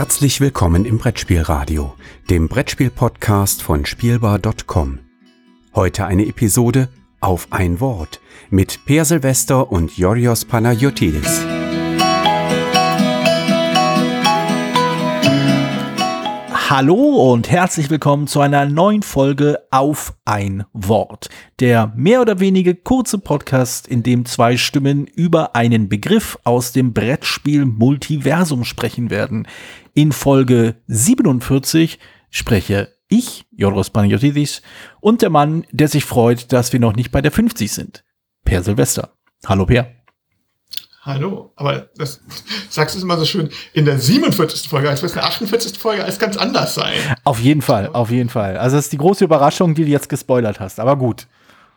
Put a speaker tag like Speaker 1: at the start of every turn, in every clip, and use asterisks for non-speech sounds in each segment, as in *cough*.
Speaker 1: Herzlich willkommen im Brettspielradio, dem Brettspiel-Podcast von Spielbar.com. Heute eine Episode auf ein Wort mit Per Silvester und Yorios Panayotidis.
Speaker 2: Hallo und herzlich willkommen zu einer neuen Folge auf ein Wort. Der mehr oder weniger kurze Podcast, in dem zwei Stimmen über einen Begriff aus dem Brettspiel Multiversum sprechen werden. In Folge 47 spreche ich, Joros Panagiotidis, und der Mann, der sich freut, dass wir noch nicht bei der 50 sind. Per Silvester. Hallo Per.
Speaker 3: Hallo, aber das *laughs* sagst du immer so schön in der 47. Folge, als wäre es eine 48. Folge, als ganz anders sein.
Speaker 2: Auf jeden Fall, auf jeden Fall. Also das ist die große Überraschung, die du jetzt gespoilert hast. Aber gut,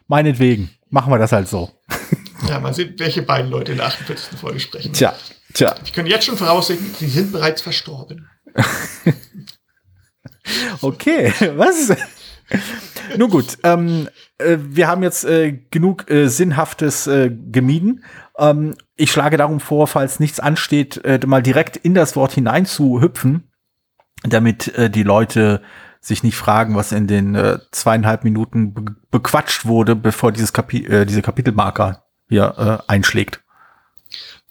Speaker 2: meinetwegen, machen wir das halt so. *laughs*
Speaker 3: Ja, mal sehen, welche beiden Leute in der 48. Folge sprechen.
Speaker 2: Tja, tja.
Speaker 3: Ich kann jetzt schon voraussehen, sie sind bereits verstorben. *laughs*
Speaker 2: okay, was? *laughs* Nun gut, ähm, äh, wir haben jetzt äh, genug äh, Sinnhaftes äh, gemieden. Ähm, ich schlage darum vor, falls nichts ansteht, äh, mal direkt in das Wort hinein zu hüpfen, damit äh, die Leute sich nicht fragen, was in den äh, zweieinhalb Minuten be bequatscht wurde, bevor dieses Kapi äh, diese Kapitelmarker hier äh, einschlägt.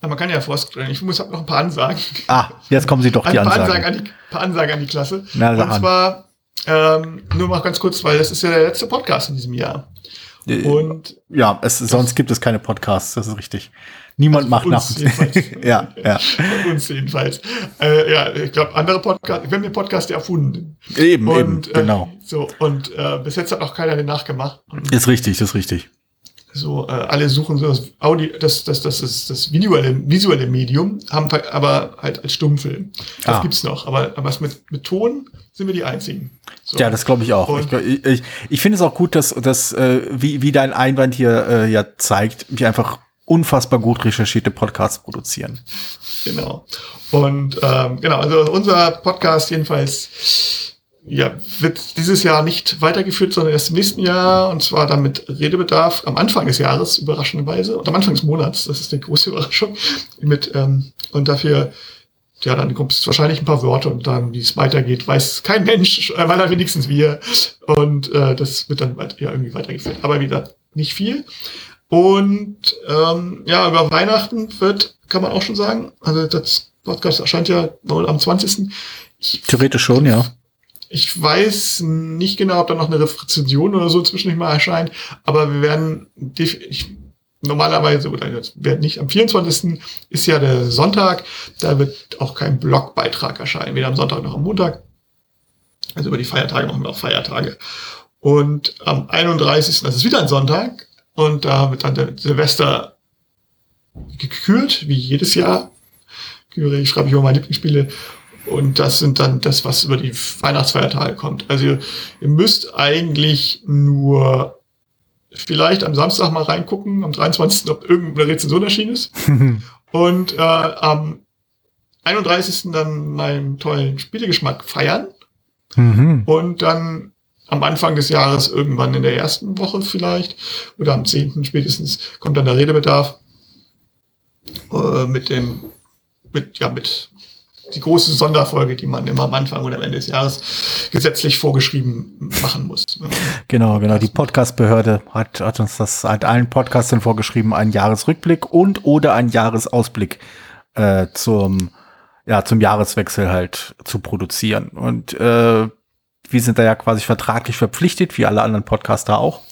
Speaker 3: Ja, man kann ja vorstellen, ich muss noch ein paar Ansagen.
Speaker 2: Ah, jetzt kommen sie doch die
Speaker 3: ein paar
Speaker 2: Ansagen.
Speaker 3: Ansagen an die, paar Ansagen an die Klasse.
Speaker 2: Na,
Speaker 3: Und
Speaker 2: an.
Speaker 3: zwar, ähm, nur mal ganz kurz, weil das ist ja der letzte Podcast in diesem Jahr.
Speaker 2: Äh,
Speaker 3: Und
Speaker 2: ja, es, sonst gibt es keine Podcasts, das ist richtig. Niemand macht
Speaker 3: Also uns
Speaker 2: nach.
Speaker 3: jedenfalls. *laughs*
Speaker 2: ja, ja.
Speaker 3: Von uns jedenfalls. Äh, ja, ich glaube, andere Podcasts, wir haben den Podcast ja erfunden.
Speaker 2: Eben,
Speaker 3: Und,
Speaker 2: eben, genau.
Speaker 3: Äh, so, und äh, bis jetzt hat noch keiner den nachgemacht.
Speaker 2: Ist richtig, ist richtig.
Speaker 3: So, äh, alle suchen so das Audio, das, das, das ist das visuelle, visuelle Medium, haben aber halt als Stummfilm. Das
Speaker 2: Ah.
Speaker 3: gibt's noch. Aber, aber was mit, mit Ton sind wir die einzigen. So.
Speaker 2: Ja, das glaube ich auch.
Speaker 3: Und-
Speaker 2: Ich, ich, ich finde es auch gut, dass, dass äh, wie, wie dein Einwand hier äh, ja zeigt, wir einfach unfassbar gut recherchierte Podcasts produzieren.
Speaker 3: Genau. Und ähm, genau, also unser Podcast jedenfalls ja, wird dieses Jahr nicht weitergeführt, sondern erst im nächsten Jahr und zwar dann mit Redebedarf am Anfang des Jahres, überraschenderweise, und am Anfang des Monats, das ist die große *laughs* Überraschung, mit ähm, und dafür ja, dann kommt es wahrscheinlich ein paar Wörter und dann, wie es weitergeht, weiß kein Mensch, äh, weil wenigstens wir. Und äh, das wird dann ja, irgendwie weitergeführt. Aber wieder nicht viel. Und ähm, ja, über Weihnachten wird, kann man auch schon sagen, also das Podcast erscheint ja wohl am 20. Ich,
Speaker 2: Theoretisch schon, ja.
Speaker 3: Ich weiß nicht genau, ob da noch eine Rezension oder so zwischendurch mal erscheint, aber wir werden ich, normalerweise, oder jetzt nicht, am 24. ist ja der Sonntag, da wird auch kein Blogbeitrag erscheinen, weder am Sonntag noch am Montag. Also über die Feiertage machen wir auch Feiertage. Und am 31. das ist wieder ein Sonntag, und da wird dann der Silvester gekürt, wie jedes Jahr. Küre, ich schreibe hier über meine Lieblingsspiele. Und das sind dann das, was über die Weihnachtsfeiertage kommt. Also ihr, ihr müsst eigentlich nur vielleicht am Samstag mal reingucken, am 23. ob irgendeine Rezension erschienen ist. *laughs* Und äh, am 31. dann meinen tollen Spielegeschmack feiern.
Speaker 2: Mhm.
Speaker 3: Und dann am Anfang des Jahres, irgendwann in der ersten Woche vielleicht, oder am 10. spätestens, kommt dann der Redebedarf äh, mit dem, mit, ja, mit die große Sonderfolge, die man immer am Anfang oder am Ende des Jahres gesetzlich vorgeschrieben machen muss. *laughs*
Speaker 2: Genau, genau. Die Podcast-Behörde hat, hat uns das hat allen Podcastern vorgeschrieben, einen Jahresrückblick und oder einen Jahresausblick äh, zum, ja, zum Jahreswechsel halt zu produzieren. Und äh, wir sind da ja quasi vertraglich verpflichtet, wie alle anderen Podcaster auch.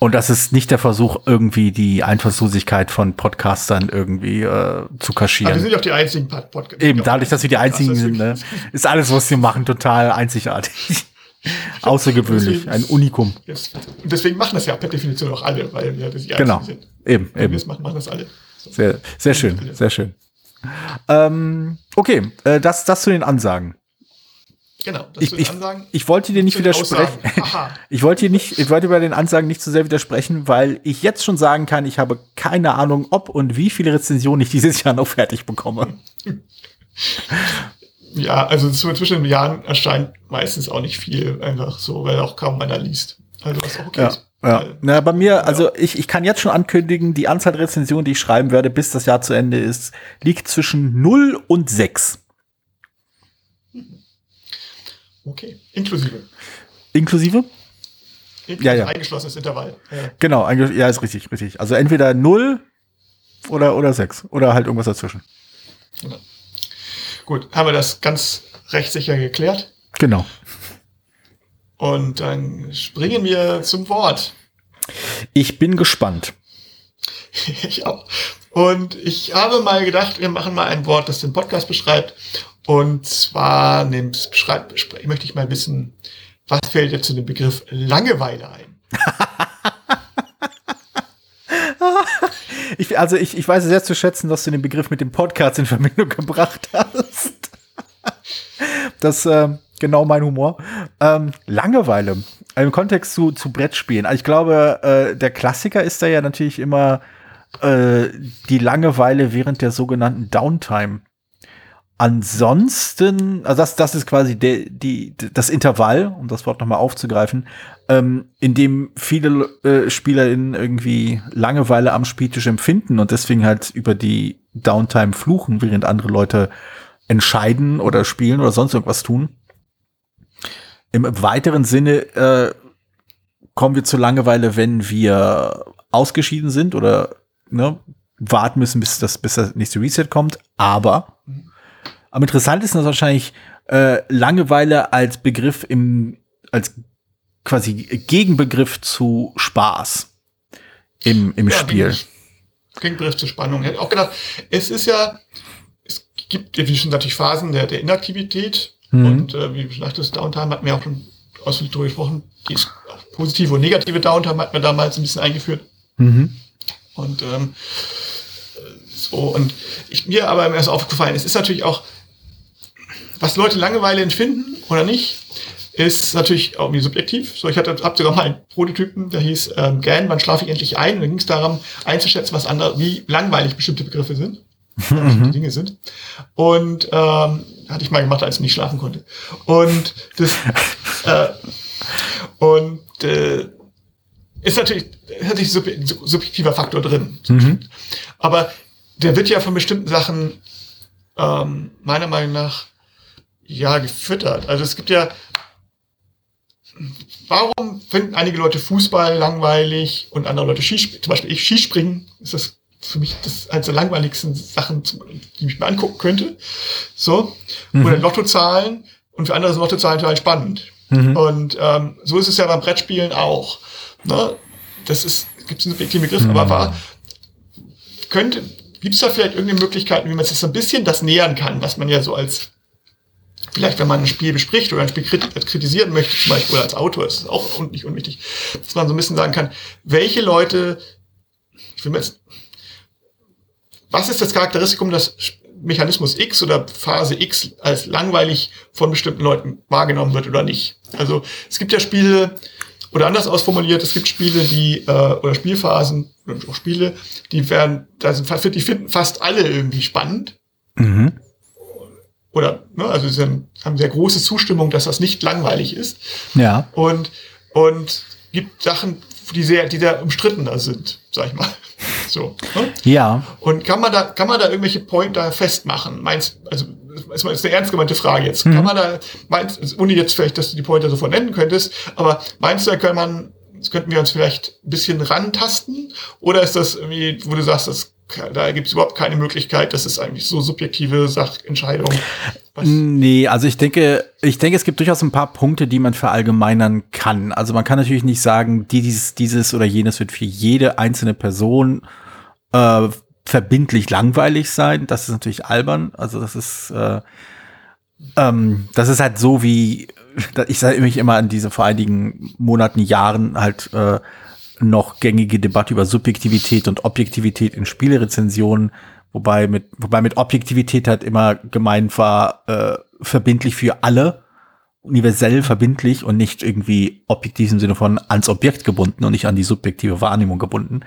Speaker 2: Und das ist nicht der Versuch, irgendwie die Einfallslosigkeit von Podcastern irgendwie äh, zu
Speaker 3: Aber wir
Speaker 2: kaschieren.
Speaker 3: sind ja auch die einzigen Pod- Podcast.
Speaker 2: Eben, dadurch, dass wir die einzigen sind, ne, ist alles, was wir machen, total einzigartig. *laughs* Außergewöhnlich, ein Unikum.
Speaker 3: Und deswegen machen das ja per Definition auch alle, weil wir das die
Speaker 2: Genau.
Speaker 3: einzigen sind.
Speaker 2: Eben, eben.
Speaker 3: es machen, machen das alle. So.
Speaker 2: Sehr, sehr schön, sehr schön. Ähm, okay, äh, das, das zu den Ansagen.
Speaker 3: Genau, das
Speaker 2: Ich, ich,
Speaker 3: Ansagen.
Speaker 2: ich wollte dir nicht widersprechen. *laughs* Ich wollte dir nicht, ich wollte bei den Ansagen nicht zu sehr widersprechen, weil ich jetzt schon sagen kann, ich habe keine Ahnung, ob und wie viele Rezensionen ich dieses Jahr noch fertig bekomme. *laughs*
Speaker 3: Ja, also so zwischen den Jahren erscheint meistens auch nicht viel, einfach so, weil auch kaum einer liest. Also was auch okay
Speaker 2: Ja, ja. Na, bei mir, also ich, ich kann jetzt schon ankündigen, die Anzahl der Rezensionen, die ich schreiben werde, bis das Jahr zu Ende ist, liegt zwischen 0 und 6.
Speaker 3: Okay, inklusive.
Speaker 2: Inklusive?
Speaker 3: inklusive
Speaker 2: Ja, ja.
Speaker 3: Eingeschlossenes Intervall. Ja.
Speaker 2: Genau, ja, ist richtig, richtig. Also entweder 0 oder, oder 6 oder halt irgendwas dazwischen.
Speaker 3: Gut, haben wir das ganz rechtssicher geklärt.
Speaker 2: Genau.
Speaker 3: Und dann springen wir zum Wort.
Speaker 2: Ich bin gespannt. *laughs*
Speaker 3: Ich auch. Und ich habe mal gedacht, wir machen mal ein Wort, das den Podcast beschreibt. Und zwar beschreibt, bespre- möchte ich mal wissen, was fällt dir zu dem Begriff Langeweile ein?
Speaker 2: Ich, also ich, ich weiß sehr zu schätzen, dass du den Begriff mit dem Podcast in Verbindung gebracht hast. Das äh, genau mein Humor. Ähm, Langeweile. Im Kontext zu, zu Brettspielen. Also ich glaube, äh, der Klassiker ist da ja natürlich immer äh, die Langeweile während der sogenannten Downtime. Ansonsten, also das, das ist quasi der, die, das Intervall, um das Wort nochmal aufzugreifen, ähm, in dem viele äh, SpielerInnen irgendwie Langeweile am Spieltisch empfinden und deswegen halt über die Downtime fluchen, während andere Leute entscheiden oder spielen oder sonst irgendwas tun. Im weiteren Sinne äh, kommen wir zur Langeweile, wenn wir ausgeschieden sind oder ne, warten müssen, bis das, bis das nächste Reset kommt. Aber am interessantesten ist wahrscheinlich äh, Langeweile als Begriff im, als quasi Gegenbegriff zu Spaß im, im
Speaker 3: Ja,
Speaker 2: Spiel.
Speaker 3: Gegenbegriff zur Spannung. Ich hätte auch gedacht, es ist ja, es gibt ja, wie schon natürlich Phasen der, der Inaktivität.
Speaker 2: Mhm.
Speaker 3: Und äh, wie schon das Downtime hatten wir auch schon ausführlich darüber gesprochen. Die positive und negative Downtime hatten wir damals ein bisschen eingeführt.
Speaker 2: Mhm.
Speaker 3: Und ähm, so, und ich, mir aber erst aufgefallen, es ist natürlich auch, was Leute Langeweile empfinden oder nicht, ist natürlich auch irgendwie subjektiv. So, ich hatte hab sogar mal einen Prototypen, der hieß ähm, GAN, wann schlafe ich endlich ein? Und da ging es darum, einzuschätzen, was andere, wie langweilig bestimmte Begriffe sind, *laughs* bestimmte Dinge sind. Und ähm, hatte ich mal gemacht, als ich nicht schlafen konnte. Und das *laughs* äh, und äh, ist natürlich, ist natürlich sub subjektiver Faktor drin. Aber der wird ja von bestimmten Sachen ähm, meiner Meinung nach ja gefüttert. Also es gibt ja, warum finden einige Leute Fußball langweilig und andere Leute Skispringen? Zum Beispiel ich Skispringen ist das für mich das eines der langweiligsten Sachen, die ich mir angucken könnte. So. Oder Lottozahlen und für andere sind Lottozahlen total spannend. Und ähm, so ist es ja beim Brettspielen auch. Ne? Das ist, gibt es einen Begriff, aber war, könnte, gibt es da vielleicht irgendeine Möglichkeit, wie man sich so ein bisschen das nähern kann, was man ja so als, vielleicht wenn man ein Spiel bespricht oder ein Spiel krit kritisieren möchte, zum Beispiel oder als Autor, ist das auch nicht unwichtig, dass man so ein bisschen sagen kann, welche Leute, ich will mir jetzt, was ist das Charakteristikum, dass Mechanismus X oder Phase X als langweilig von bestimmten Leuten wahrgenommen wird oder nicht? Also es gibt ja Spiele, oder anders ausformuliert, es gibt Spiele, die, äh, oder Spielphasen, oder auch Spiele, die werden, da sind, die finden fast alle irgendwie spannend.
Speaker 2: Mhm.
Speaker 3: Oder, ne, also sie haben, sehr große Zustimmung, dass das nicht langweilig ist.
Speaker 2: Ja.
Speaker 3: Und, und gibt Sachen, die sehr, die sehr umstrittener sind, sag ich mal. *laughs* So. Ne?
Speaker 2: Ja.
Speaker 3: Und kann man da, kann man da irgendwelche Pointer festmachen? Meinst, also, ist eine ernst gemeinte Frage jetzt. Kann man da, meinst, also, ohne jetzt vielleicht, dass du die Pointer sofort nennen könntest, aber meinst du, da kann man, könnten wir uns vielleicht ein bisschen rantasten? Oder ist das irgendwie, wo du sagst, das, da gibt es überhaupt keine Möglichkeit, das ist eigentlich so subjektive Sachentscheidung?
Speaker 2: Nee, also ich denke, ich denke, es gibt durchaus ein paar Punkte, die man verallgemeinern kann. Also man kann natürlich nicht sagen, die, dieses, dieses oder jenes wird für jede einzelne Person äh, verbindlich langweilig sein. Das ist natürlich albern. Also das ist, äh, ähm, das ist halt so wie, ich sage mich immer an diese vor einigen Monaten, Jahren halt äh, noch gängige Debatte über Subjektivität und Objektivität in Spielerezensionen, wobei mit, wobei mit Objektivität halt immer gemeint war, äh, verbindlich für alle, universell verbindlich und nicht irgendwie objektiv im Sinne von ans Objekt gebunden und nicht an die subjektive Wahrnehmung gebunden.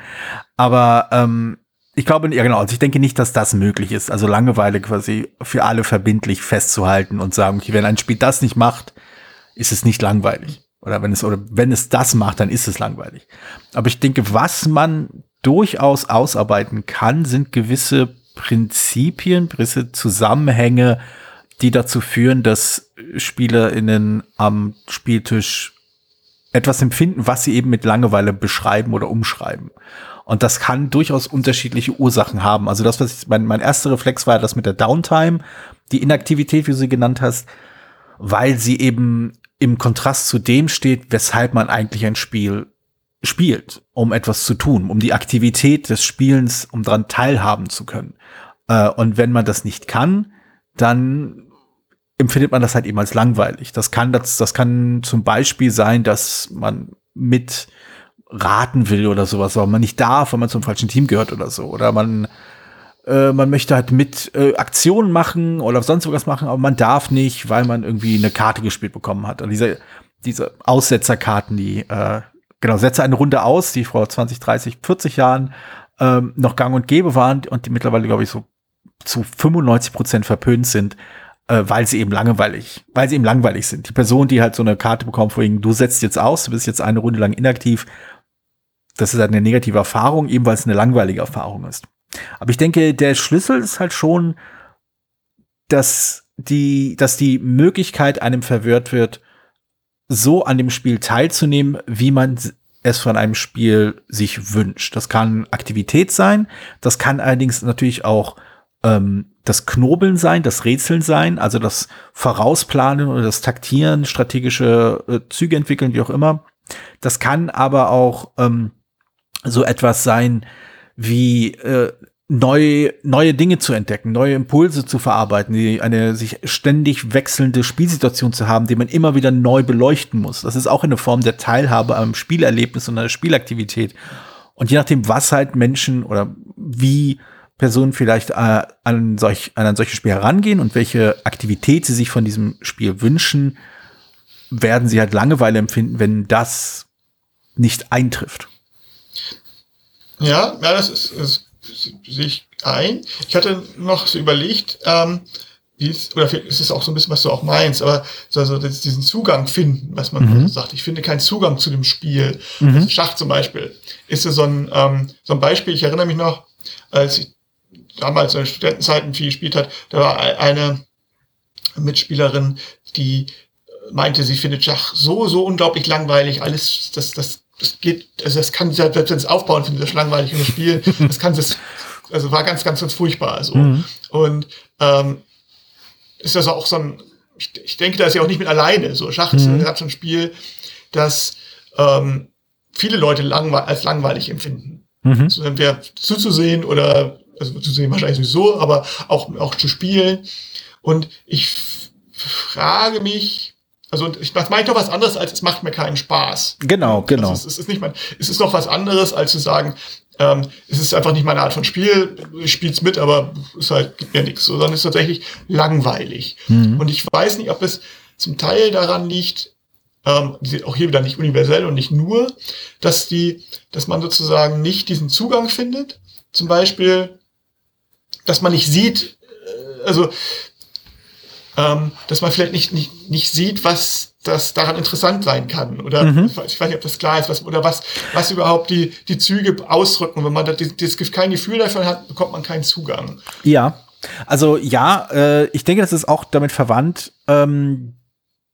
Speaker 2: Aber ähm, ich glaube, ja genau, also ich denke nicht, dass das möglich ist. Also Langeweile quasi für alle verbindlich festzuhalten und sagen, okay, wenn ein Spiel das nicht macht, ist es nicht langweilig. Oder wenn es, oder wenn es das macht, dann ist es langweilig. Aber ich denke, was man durchaus ausarbeiten kann, sind gewisse Prinzipien, gewisse Zusammenhänge die dazu führen, dass SpielerInnen am Spieltisch etwas empfinden, was sie eben mit Langeweile beschreiben oder umschreiben. Und das kann durchaus unterschiedliche Ursachen haben. Also das, was ich, mein, mein erster Reflex war, das mit der Downtime, die Inaktivität, wie du sie genannt hast, weil sie eben im Kontrast zu dem steht, weshalb man eigentlich ein Spiel spielt, um etwas zu tun, um die Aktivität des Spielens, um daran teilhaben zu können. Äh, und wenn man das nicht kann, dann empfindet man das halt eben als langweilig. Das kann, das, das kann zum Beispiel sein, dass man mit raten will oder sowas, aber man nicht darf, weil man zum falschen Team gehört oder so. Oder man, äh, man möchte halt mit äh, Aktionen machen oder sonst was machen, aber man darf nicht, weil man irgendwie eine Karte gespielt bekommen hat. Und diese, diese Aussetzerkarten, die, äh, genau, setze eine Runde aus, die vor 20, 30, 40 Jahren ähm, noch gang und gäbe waren und die mittlerweile, glaube ich, so zu 95 Prozent verpönt sind, äh, weil sie eben langweilig, weil sie eben langweilig sind. Die Person, die halt so eine Karte bekommt, vorhin, du setzt jetzt aus, du bist jetzt eine Runde lang inaktiv, das ist halt eine negative Erfahrung, eben weil es eine langweilige Erfahrung ist. Aber ich denke, der Schlüssel ist halt schon, dass die, dass die Möglichkeit einem verwehrt wird, so an dem Spiel teilzunehmen, wie man es von einem Spiel sich wünscht. Das kann Aktivität sein, das kann allerdings natürlich auch ähm, das Knobeln sein, das Rätseln sein, also das Vorausplanen oder das Taktieren, strategische äh, Züge entwickeln, wie auch immer. Das kann aber auch ähm, so etwas sein wie äh, neue, neue Dinge zu entdecken, neue Impulse zu verarbeiten, die eine sich ständig wechselnde Spielsituation zu haben, die man immer wieder neu beleuchten muss. Das ist auch eine Form der Teilhabe am Spielerlebnis und einer Spielaktivität. Und je nachdem, was halt Menschen oder wie Personen vielleicht äh, an, solch, an ein solches Spiel herangehen und welche Aktivität sie sich von diesem Spiel wünschen, werden sie halt Langeweile empfinden, wenn das nicht eintrifft.
Speaker 3: Ja, ja, das ist, ist sehe ich ein. Ich hatte noch so überlegt, ähm, es, oder ist es auch so ein bisschen, was du auch meinst, aber so, also diesen Zugang finden, was man mhm. sagt. Ich finde keinen Zugang zu dem Spiel. Mhm. Also Schach zum Beispiel ist so ein, ähm, so ein Beispiel. Ich erinnere mich noch, als ich damals in Studentenzeiten viel gespielt hat, da war eine Mitspielerin, die meinte, sie findet Schach so, so unglaublich langweilig. Alles, das, das das geht, also das kann selbst wenn es aufbauen, finde ich das langweilig in das Spiel. *laughs* Das kann das, also war ganz, ganz, ganz furchtbar. Also. Mhm. Und ähm, ist das auch so ein, ich, ich denke, da ist ja auch nicht mit alleine. So Schach ist mhm. so ein Spiel, das ähm, viele Leute langwe als langweilig empfinden. Mhm. Also entweder zuzusehen oder, also zuzusehen wahrscheinlich sowieso, aber auch, auch zu spielen. Und ich frage mich, also ich, das meine ich doch was anderes, als es macht mir keinen Spaß.
Speaker 2: Genau, genau.
Speaker 3: Also es, es, ist nicht mein, es ist noch was anderes, als zu sagen, ähm, es ist einfach nicht meine Art von Spiel, ich spiel's mit, aber es halt, gibt mir nichts, sondern es ist tatsächlich langweilig. Mhm. Und ich weiß nicht, ob es zum Teil daran liegt, ähm, auch hier wieder nicht universell und nicht nur, dass die, dass man sozusagen nicht diesen Zugang findet. Zum Beispiel, dass man nicht sieht, äh, also ähm, dass man vielleicht nicht, nicht, nicht sieht, was das daran interessant sein kann. Oder mhm. ich weiß nicht, ob das klar ist, was, oder was, was überhaupt die, die Züge ausdrücken. Wenn man das, das kein Gefühl davon hat, bekommt man keinen Zugang.
Speaker 2: Ja. Also ja, äh, ich denke, das ist auch damit verwandt, ähm,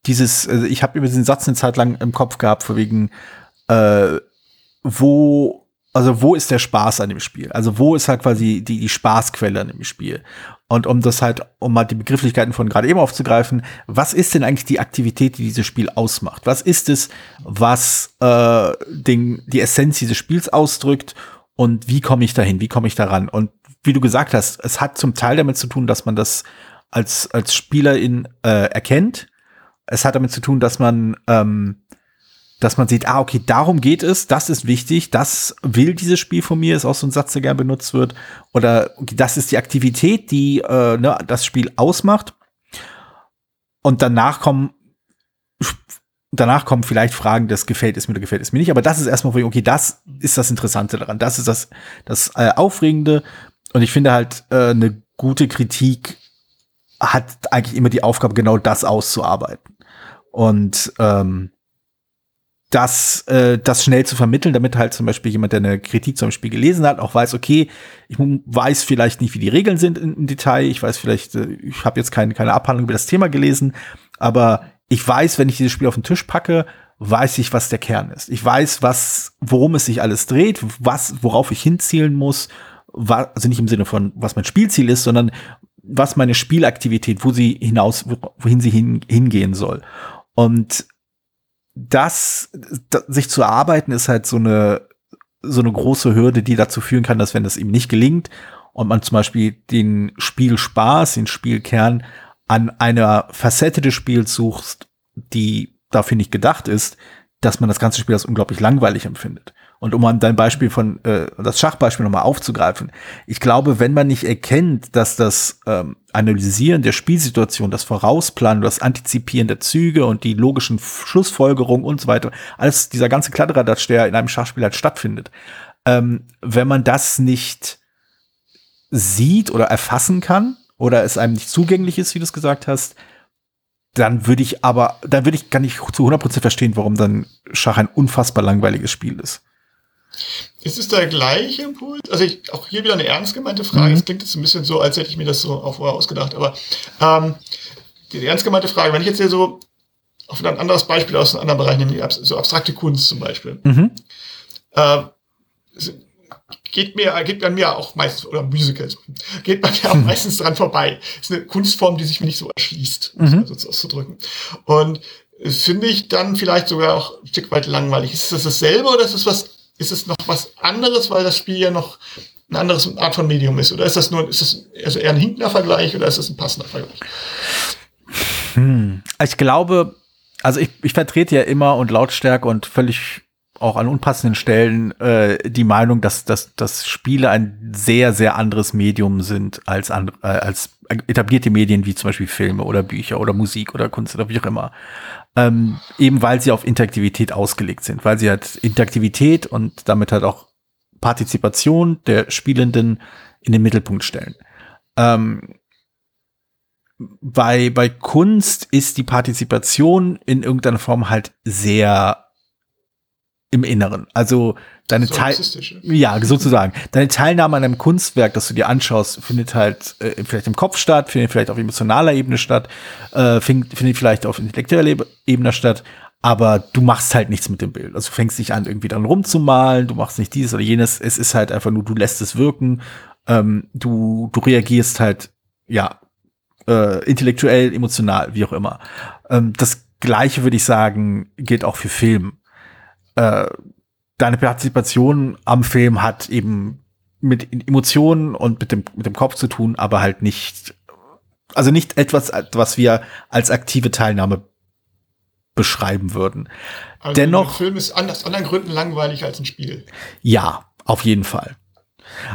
Speaker 2: dieses, also ich habe über diesen Satz eine Zeit lang im Kopf gehabt, vor wegen, äh, wo, also wo ist der Spaß an dem Spiel? Also wo ist halt quasi die, die Spaßquelle an dem Spiel? Und um das halt, um mal die Begrifflichkeiten von gerade eben aufzugreifen, was ist denn eigentlich die Aktivität, die dieses Spiel ausmacht? Was ist es, was äh, den, die Essenz dieses Spiels ausdrückt und wie komme ich dahin, wie komme ich daran? Und wie du gesagt hast, es hat zum Teil damit zu tun, dass man das als, als Spielerin äh, erkennt. Es hat damit zu tun, dass man ähm, dass man sieht, ah, okay, darum geht es, das ist wichtig, das will dieses Spiel von mir, ist auch so ein Satz, der gern benutzt wird. Oder das ist die Aktivität, die äh, ne, das Spiel ausmacht. Und danach kommen danach kommen vielleicht Fragen, das gefällt es mir oder gefällt es mir nicht. Aber das ist erstmal, okay, das ist das Interessante daran. Das ist das, das äh, Aufregende. Und ich finde halt, äh, eine gute Kritik hat eigentlich immer die Aufgabe, genau das auszuarbeiten. Und ähm, das, äh, das schnell zu vermitteln, damit halt zum Beispiel jemand, der eine Kritik zum Spiel gelesen hat, auch weiß, okay, ich weiß vielleicht nicht, wie die Regeln sind im Detail, ich weiß vielleicht, äh, ich habe jetzt keine, keine Abhandlung über das Thema gelesen, aber ich weiß, wenn ich dieses Spiel auf den Tisch packe, weiß ich, was der Kern ist. Ich weiß, was, worum es sich alles dreht, was, worauf ich hinzielen muss, also nicht im Sinne von, was mein Spielziel ist, sondern was meine Spielaktivität, wo sie hinaus, wohin sie hin, hingehen soll. Und das, das, sich zu erarbeiten, ist halt so eine, so eine große Hürde, die dazu führen kann, dass wenn das ihm nicht gelingt und man zum Beispiel den Spielspaß, den Spielkern an einer Facette des Spiels sucht, die dafür nicht gedacht ist, dass man das ganze Spiel als unglaublich langweilig empfindet. Und um an dein Beispiel von, äh, das Schachbeispiel nochmal aufzugreifen, ich glaube, wenn man nicht erkennt, dass das ähm, Analysieren der Spielsituation, das Vorausplanen, das Antizipieren der Züge und die logischen Schlussfolgerungen und so weiter, alles dieser ganze Kladderadatsch, der in einem Schachspiel halt stattfindet, ähm, wenn man das nicht sieht oder erfassen kann oder es einem nicht zugänglich ist, wie du es gesagt hast, dann würde ich aber, dann würde ich gar nicht zu 100% verstehen, warum dann Schach ein unfassbar langweiliges Spiel ist.
Speaker 3: Ist es der gleiche Impuls? Also ich, auch hier wieder eine ernst gemeinte Frage. Es mhm. klingt jetzt ein bisschen so, als hätte ich mir das so auch vorher ausgedacht. Aber ähm, die ernst gemeinte Frage, wenn ich jetzt hier so auf ein anderes Beispiel aus einem anderen Bereich nehme, so abstrakte Kunst zum Beispiel. Mhm. Äh, geht mir, geht bei mir auch meistens, oder Musicals, geht bei mir auch mhm. meistens dran vorbei. Ist eine Kunstform, die sich mir nicht so erschließt, um mhm. es so auszudrücken. Und finde ich dann vielleicht sogar auch ein Stück weit langweilig. Ist das dasselbe oder ist es was ist es noch was anderes, weil das Spiel ja noch eine andere Art von Medium ist? Oder ist das nur, ist das also eher ein hinkender Vergleich oder ist das ein passender Vergleich?
Speaker 2: Hm. Ich glaube, also ich, ich vertrete ja immer und lautstark und völlig auch an unpassenden Stellen äh, die Meinung, dass, dass, dass Spiele ein sehr, sehr anderes Medium sind als, andere, äh, als etablierte Medien wie zum Beispiel Filme oder Bücher oder Musik oder Kunst oder wie auch immer. Ähm, eben weil sie auf Interaktivität ausgelegt sind, weil sie halt Interaktivität und damit halt auch Partizipation der Spielenden in den Mittelpunkt stellen. Ähm, bei, bei Kunst ist die Partizipation in irgendeiner Form halt sehr im Inneren. Also deine Teil ja sozusagen deine Teilnahme an einem Kunstwerk, das du dir anschaust, findet halt äh, vielleicht im Kopf statt, findet vielleicht auf emotionaler Ebene statt, äh, findet, findet vielleicht auf intellektueller Ebene statt, aber du machst halt nichts mit dem Bild. Also du fängst nicht an irgendwie dran rumzumalen, du machst nicht dieses oder jenes. Es ist halt einfach nur, du lässt es wirken, ähm, du du reagierst halt ja äh, intellektuell, emotional, wie auch immer. Ähm, das Gleiche würde ich sagen gilt auch für Film äh, deine Partizipation am Film hat eben mit Emotionen und mit dem, mit dem Kopf zu tun, aber halt nicht, also nicht etwas, was wir als aktive Teilnahme beschreiben würden.
Speaker 3: Also Dennoch. Ein Film ist aus anderen Gründen langweilig als ein Spiel.
Speaker 2: Ja, auf jeden Fall.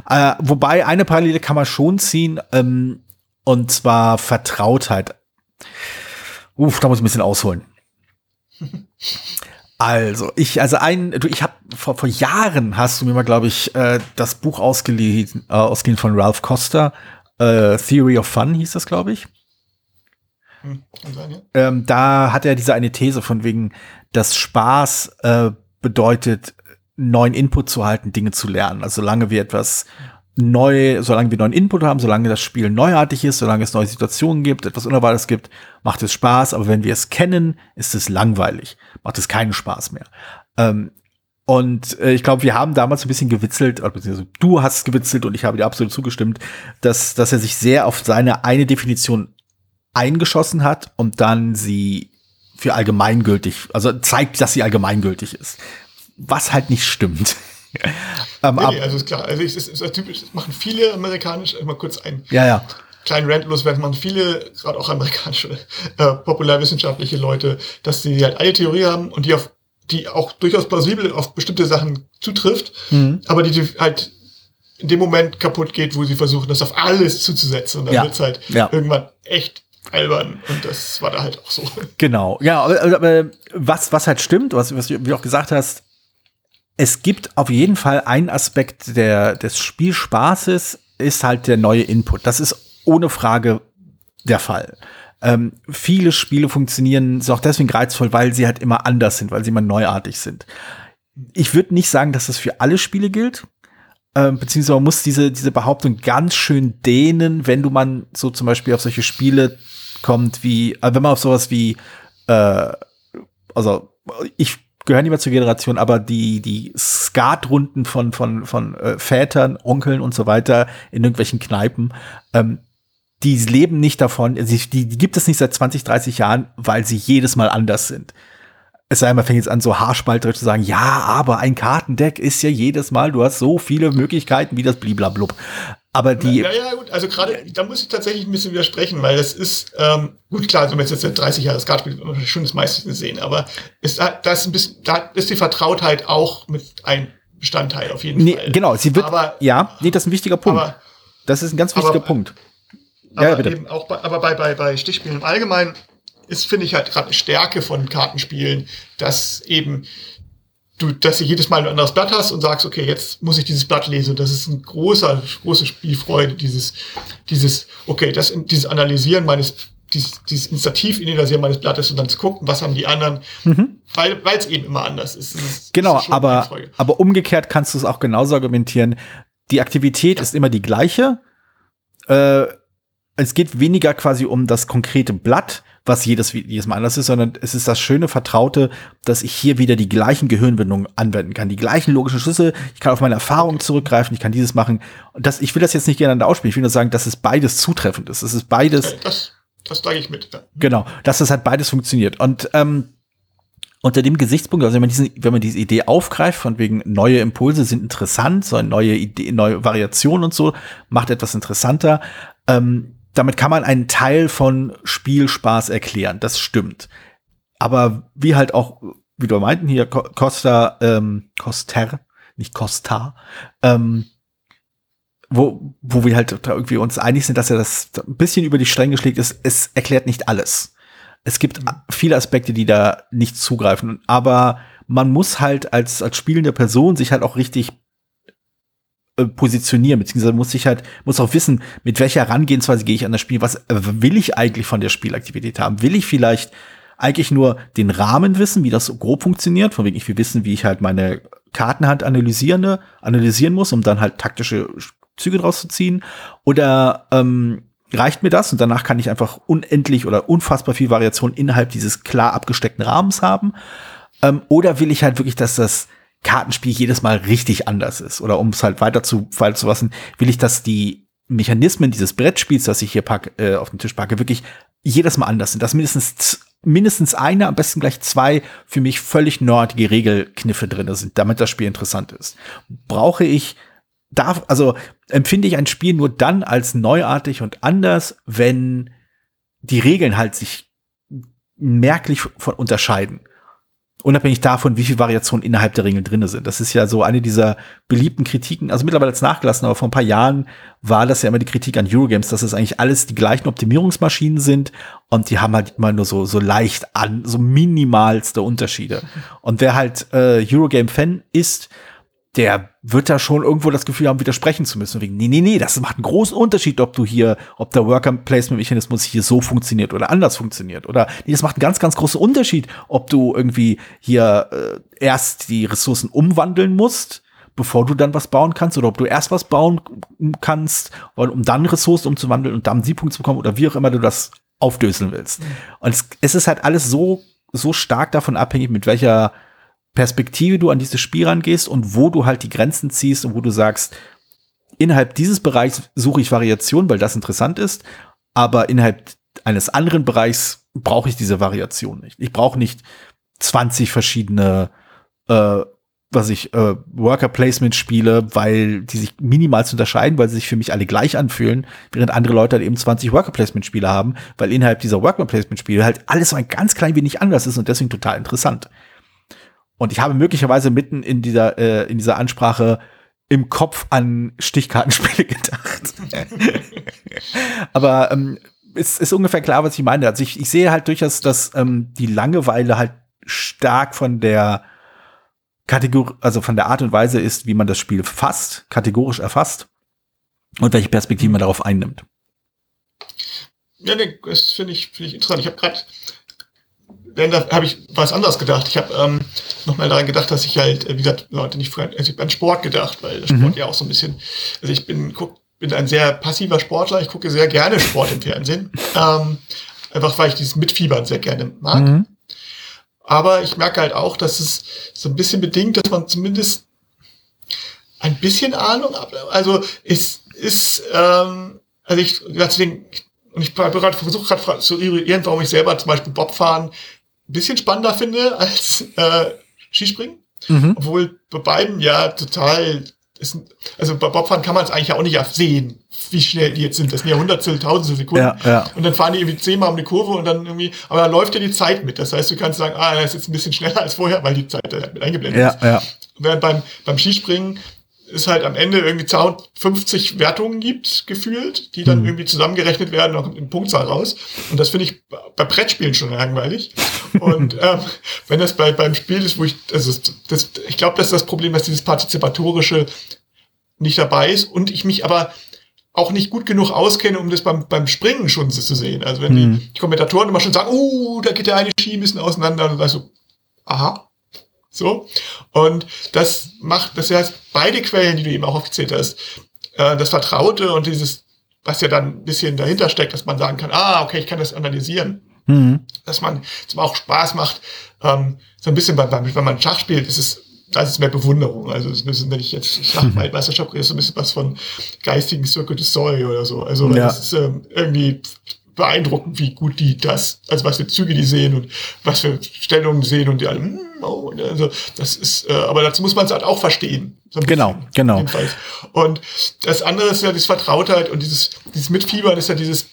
Speaker 2: Äh, wobei eine Parallele kann man schon ziehen, ähm, und zwar Vertrautheit. Uff, da muss ich ein bisschen ausholen. *laughs* Also, ich, also ein, du, ich habe vor, vor Jahren hast du mir mal, glaube ich, äh, das Buch ausgeliehen, äh, ausgeliehen von Ralph Costa, äh, Theory of Fun hieß das, glaube ich. Hm, sein, ja. ähm, da hat er diese eine These von wegen, dass Spaß äh, bedeutet, neuen Input zu halten, Dinge zu lernen. Also solange wir etwas neu, solange wir neuen Input haben, solange das Spiel neuartig ist, solange es neue Situationen gibt, etwas Unerwartetes gibt, macht es Spaß. Aber wenn wir es kennen, ist es langweilig, macht es keinen Spaß mehr. Ähm, und äh, ich glaube, wir haben damals ein bisschen gewitzelt, beziehungsweise du hast gewitzelt und ich habe dir absolut zugestimmt, dass, dass er sich sehr auf seine eine Definition eingeschossen hat und dann sie für allgemeingültig, also zeigt, dass sie allgemeingültig ist. Was halt nicht stimmt.
Speaker 3: Ähm, nee, nee, also ist klar. Also es ist, ist typisch, das machen viele amerikanische, mal kurz ein.
Speaker 2: Ja, ja.
Speaker 3: Kleinen Rant loswerden, machen viele, gerade auch amerikanische, *laughs* äh, populärwissenschaftliche Leute, dass sie halt eine Theorie haben und die auf, die auch durchaus plausibel auf bestimmte Sachen zutrifft, mhm. aber die halt in dem Moment kaputt geht, wo sie versuchen, das auf alles zuzusetzen. Und dann ja. wird's halt ja. irgendwann echt albern. Und das war da halt auch so.
Speaker 2: Genau, ja, aber, aber was, was halt stimmt, was, was du auch gesagt hast, es gibt auf jeden Fall einen Aspekt der, des Spielspaßes, ist halt der neue Input. Das ist ohne Frage der Fall. Ähm, viele Spiele funktionieren so auch deswegen reizvoll, weil sie halt immer anders sind, weil sie immer neuartig sind. Ich würde nicht sagen, dass das für alle Spiele gilt. Ähm, beziehungsweise man muss diese, diese Behauptung ganz schön dehnen, wenn du man so zum Beispiel auf solche Spiele kommt wie, äh, wenn man auf sowas wie, äh, also ich gehöre nicht mehr zur Generation, aber die, die Skatrunden von, von, von äh, Vätern, Onkeln und so weiter in irgendwelchen Kneipen, ähm, die leben nicht davon, die, die gibt es nicht seit 20, 30 Jahren, weil sie jedes Mal anders sind es sei man fängt jetzt an, so haarspalterisch zu sagen, ja, aber ein Kartendeck ist ja jedes Mal, du hast so viele Möglichkeiten wie das Bliblablub. Aber die.
Speaker 3: Ja, ja, gut, also gerade, da muss ich tatsächlich ein bisschen widersprechen, weil das ist, ähm, gut, klar, wenn man jetzt seit 30 Jahre Skat spielt, man schon das meiste gesehen, aber ist, da, da ist ein bisschen, da ist die Vertrautheit auch mit ein Bestandteil auf jeden
Speaker 2: nee,
Speaker 3: Fall.
Speaker 2: Genau, sie wird,
Speaker 3: aber,
Speaker 2: ja, nee, das ist ein wichtiger Punkt. Aber, das ist ein ganz wichtiger
Speaker 3: aber,
Speaker 2: Punkt.
Speaker 3: Ja, ja, bitte. Eben auch bei, aber bei, bei, bei Stichspielen im Allgemeinen ist, finde ich halt gerade eine Stärke von Kartenspielen, dass eben du, dass du jedes Mal ein anderes Blatt hast und sagst, okay, jetzt muss ich dieses Blatt lesen. Und das ist ein großer, große Spielfreude, dieses, dieses, okay, das, dieses Analysieren meines, dieses, dieses Initiativ Initiativ meines Blattes und dann zu gucken, was haben die anderen, mhm. weil, weil es eben immer anders ist. ist
Speaker 2: genau,
Speaker 3: ist
Speaker 2: aber, aber umgekehrt kannst du es auch genauso argumentieren. Die Aktivität ja. ist immer die gleiche. Äh, es geht weniger quasi um das konkrete Blatt, was jedes, jedes Mal anders ist, sondern es ist das schöne Vertraute, dass ich hier wieder die gleichen Gehirnwindungen anwenden kann, die gleichen logischen Schlüsse. Ich kann auf meine Erfahrungen zurückgreifen, ich kann dieses machen. Und das, ich will das jetzt nicht gegeneinander ausspielen. Ich will nur sagen, dass es beides zutreffend ist. Es ist beides.
Speaker 3: Das, das sage ich mit. Ja.
Speaker 2: Genau, dass es halt beides funktioniert. Und ähm, unter dem Gesichtspunkt, also wenn man, diese, wenn man diese Idee aufgreift, von wegen neue Impulse sind interessant, so eine neue Idee, neue Variationen und so, macht etwas interessanter. Ähm, damit kann man einen Teil von Spielspaß erklären. Das stimmt. Aber wie halt auch, wie du meinten hier, Costa, ähm, Coster, nicht Costa, ähm, wo, wo wir halt irgendwie uns einig sind, dass er das ein bisschen über die Stränge schlägt, ist, es erklärt nicht alles. Es gibt mhm. viele Aspekte, die da nicht zugreifen, aber man muss halt als, als spielende Person sich halt auch richtig äh, positionieren, beziehungsweise muss ich halt, muss auch wissen, mit welcher Herangehensweise gehe ich an das Spiel, was äh, will ich eigentlich von der Spielaktivität haben? Will ich vielleicht eigentlich nur den Rahmen wissen, wie das so grob funktioniert, von wegen ich will wissen, wie ich halt meine Kartenhand analysieren, analysieren muss, um dann halt taktische Züge draus zu ziehen? Oder ähm, reicht mir das und danach kann ich einfach unendlich oder unfassbar viel Variation innerhalb dieses klar abgesteckten Rahmens haben? Ähm, oder will ich halt wirklich, dass das Kartenspiel jedes Mal richtig anders ist. Oder um es halt weiter zu, weiter zu lassen, will ich, dass die Mechanismen dieses Brettspiels, das ich hier pack, äh, auf den Tisch packe, wirklich jedes Mal anders sind. Dass mindestens, mindestens eine, am besten gleich zwei für mich völlig nerdige Regelkniffe drin sind, damit das Spiel interessant ist. Brauche ich darf, also empfinde ich ein Spiel nur dann als neuartig und anders, wenn die Regeln halt sich merklich von unterscheiden unabhängig davon, wie viel Variationen innerhalb der Regeln drinne sind. Das ist ja so eine dieser beliebten Kritiken, also mittlerweile jetzt nachgelassen, aber vor ein paar Jahren war das ja immer die Kritik an Eurogames, dass es eigentlich alles die gleichen Optimierungsmaschinen sind und die haben halt immer nur so, so leicht an, so minimalste Unterschiede. Und wer halt äh, Eurogame-Fan ist, der wird da schon irgendwo das Gefühl haben, widersprechen zu müssen. Wegen, nee, nee, nee, das macht einen großen Unterschied, ob du hier, ob der Worker-Placement-Mechanismus hier so funktioniert oder anders funktioniert. Oder nee, das macht einen ganz, ganz großen Unterschied, ob du irgendwie hier äh, erst die Ressourcen umwandeln musst, bevor du dann was bauen kannst, oder ob du erst was bauen kannst, um dann Ressourcen umzuwandeln und dann Siegpunkte zu bekommen, oder wie auch immer du das aufdöseln willst. Mhm. Und es, es ist halt alles so, so stark davon abhängig, mit welcher Perspektive du an dieses Spiel rangehst und wo du halt die Grenzen ziehst und wo du sagst, innerhalb dieses Bereichs suche ich Variation, weil das interessant ist, aber innerhalb eines anderen Bereichs brauche ich diese Variation nicht. Ich brauche nicht 20 verschiedene, äh, was ich, äh, Worker Placement Spiele, weil die sich minimal zu unterscheiden, weil sie sich für mich alle gleich anfühlen, während andere Leute halt eben 20 Worker Placement Spiele haben, weil innerhalb dieser Worker Placement Spiele halt alles so ein ganz klein wenig anders ist und deswegen total interessant. Und ich habe möglicherweise mitten in dieser, äh, in dieser Ansprache im Kopf an Stichkartenspiele *laughs* gedacht. *laughs* Aber ähm, es ist ungefähr klar, was ich meine. Also ich, ich sehe halt durchaus, dass ähm, die Langeweile halt stark von der Kategorie, also von der Art und Weise ist, wie man das Spiel fasst, kategorisch erfasst und welche Perspektive man darauf einnimmt.
Speaker 3: Ja, nee, das finde ich, finde ich interessant. Ich habe gerade, da habe ich was anderes gedacht. Ich habe ähm, nochmal daran gedacht, dass ich halt, äh, wie gesagt, Leute nicht früher, also ich an Sport gedacht, weil Sport mhm. ja auch so ein bisschen, also ich bin, guck, bin ein sehr passiver Sportler, ich gucke sehr gerne Sport im Fernsehen. *laughs* Ähm, einfach weil ich dieses Mitfiebern sehr gerne mag. Mhm. Aber ich merke halt auch, dass es so ein bisschen bedingt, dass man zumindest ein bisschen Ahnung hat. Also es ist, ähm, also ich, deswegen, und ich versuche gerade zu eruieren, warum ich selber zum Beispiel Bobfahren bisschen spannender finde als äh, Skispringen. Mhm. Obwohl bei beiden ja total ist, also bei Bobfahren kann man es eigentlich auch nicht sehen, wie schnell die jetzt sind. Das sind ja Hundertstel, Tausendstel Sekunden. Ja, ja. Und dann fahren die irgendwie zehnmal um die Kurve und dann irgendwie, aber da läuft ja die Zeit mit. Das heißt, du kannst sagen, ah, er ist jetzt ein bisschen schneller als vorher, weil die Zeit da mit eingeblendet ja, ist. Ja. Während beim, beim Skispringen es halt am Ende irgendwie 250 Wertungen gibt, gefühlt, die dann mhm. irgendwie zusammengerechnet werden und eine Punktzahl raus. Und das finde ich bei Brettspielen schon langweilig. und *laughs* ähm, wenn das bei, beim Spiel ist, wo ich, also das, ich glaube, das ist das Problem, dass dieses Partizipatorische nicht dabei ist und ich mich aber auch nicht gut genug auskenne, um das beim, beim Springen schon zu sehen. Also wenn mhm. die, die Kommentatoren immer schon sagen, oh, da geht der eine Ski ein bisschen auseinander, und dann so, aha, so. Und das macht, das heißt, beide Quellen, die du eben auch aufgezählt hast, äh, das Vertraute und dieses, was ja dann ein bisschen dahinter steckt, dass man sagen kann, ah, okay, ich kann das analysieren. Mhm. Dass man, es auch Spaß macht, ähm, so ein bisschen beim, wenn man Schach spielt, ist es, da ist es mehr Bewunderung. Also, es müssen, wenn ich jetzt Schachmeisterschaft *laughs* rede, ist so ein bisschen was von geistigen Cirque du Soleil oder so. Also, ja. das ist ähm, irgendwie beeindruckend, wie gut die das, also was für Züge die sehen und was für Stellungen sehen und die alle, hm, oh, also das ist, äh, aber dazu muss man es halt auch verstehen.
Speaker 2: So genau, genau.
Speaker 3: Jedenfalls. Und das andere ist ja das Vertrautheit und dieses, dieses Mitfiebern ist ja dieses,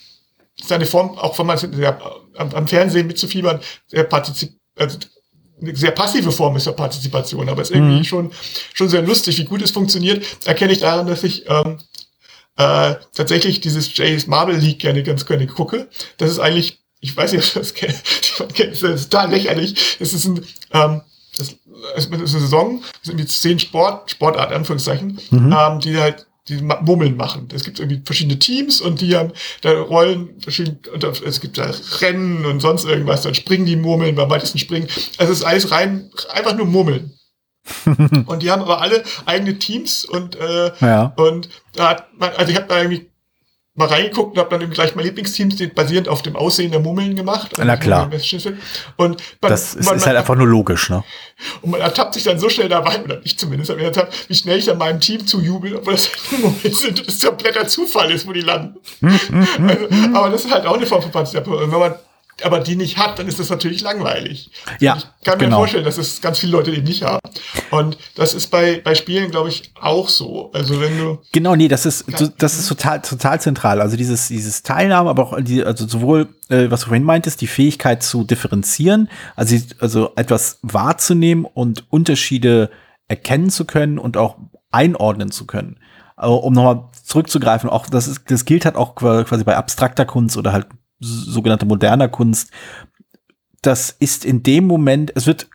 Speaker 3: ist eine Form, auch wenn man ja, am, am, Fernsehen mitzufiebern, sehr partizip, also eine sehr passive Form ist der Partizipation, aber es ist irgendwie mhm. schon, schon sehr lustig, wie gut es funktioniert, erkenne ich daran, dass ich ähm, äh, tatsächlich dieses Jays Marble League gerne ganz gerne gucke. Das ist eigentlich, ich weiß nicht, ob das *laughs* kennt, das ist total lächerlich. Es ist ein, ähm, das, ist eine Saison, das sind irgendwie zehn Sport, Sportarten, Anführungszeichen, mhm. ähm, die halt die Mummeln machen. Es gibt irgendwie verschiedene Teams und die haben da Rollen verschiedene, und es gibt da Rennen und sonst irgendwas, dann springen die Murmeln, beim weitesten springen. Also es ist alles rein, einfach nur Mummeln. Und die haben aber alle eigene Teams und äh, ja. und da hat man, also ich habe da irgendwie mal reingeguckt und habe dann eben gleich mein Lieblingsteam basierend auf dem Aussehen der Mummeln gemacht.
Speaker 2: Na klar.
Speaker 3: Und
Speaker 2: man, das ist, man, ist halt einfach nur logisch, ne?
Speaker 3: Und man ertappt sich dann so schnell dabei, oder ich zumindest, habe ertappt, wie schnell ich dann meinem Team zujubel, obwohl das Mummeln sind und das kompletter Zufall ist, wo die landen. also, aber das ist halt auch eine Form von Partizipation. Wenn man aber die nicht hat, dann ist das natürlich langweilig.
Speaker 2: Ja,
Speaker 3: ich kann mir genau. vorstellen, dass es ganz viele Leute die nicht haben. Und das ist bei, bei Spielen, glaube ich, auch so. Also wenn du.
Speaker 2: Genau, nee, das ist, das ist total, total zentral. Also dieses, dieses Teilnahme, aber auch die, also sowohl, äh, was du vorhin meintest, die Fähigkeit zu differenzieren, also, also etwas wahrzunehmen und Unterschiede erkennen zu können und auch einordnen zu können. Also, um nochmal zurückzugreifen, auch das ist, das gilt halt auch quasi bei abstrakter Kunst oder halt sogenannte moderner Kunst, das ist in dem Moment, es wird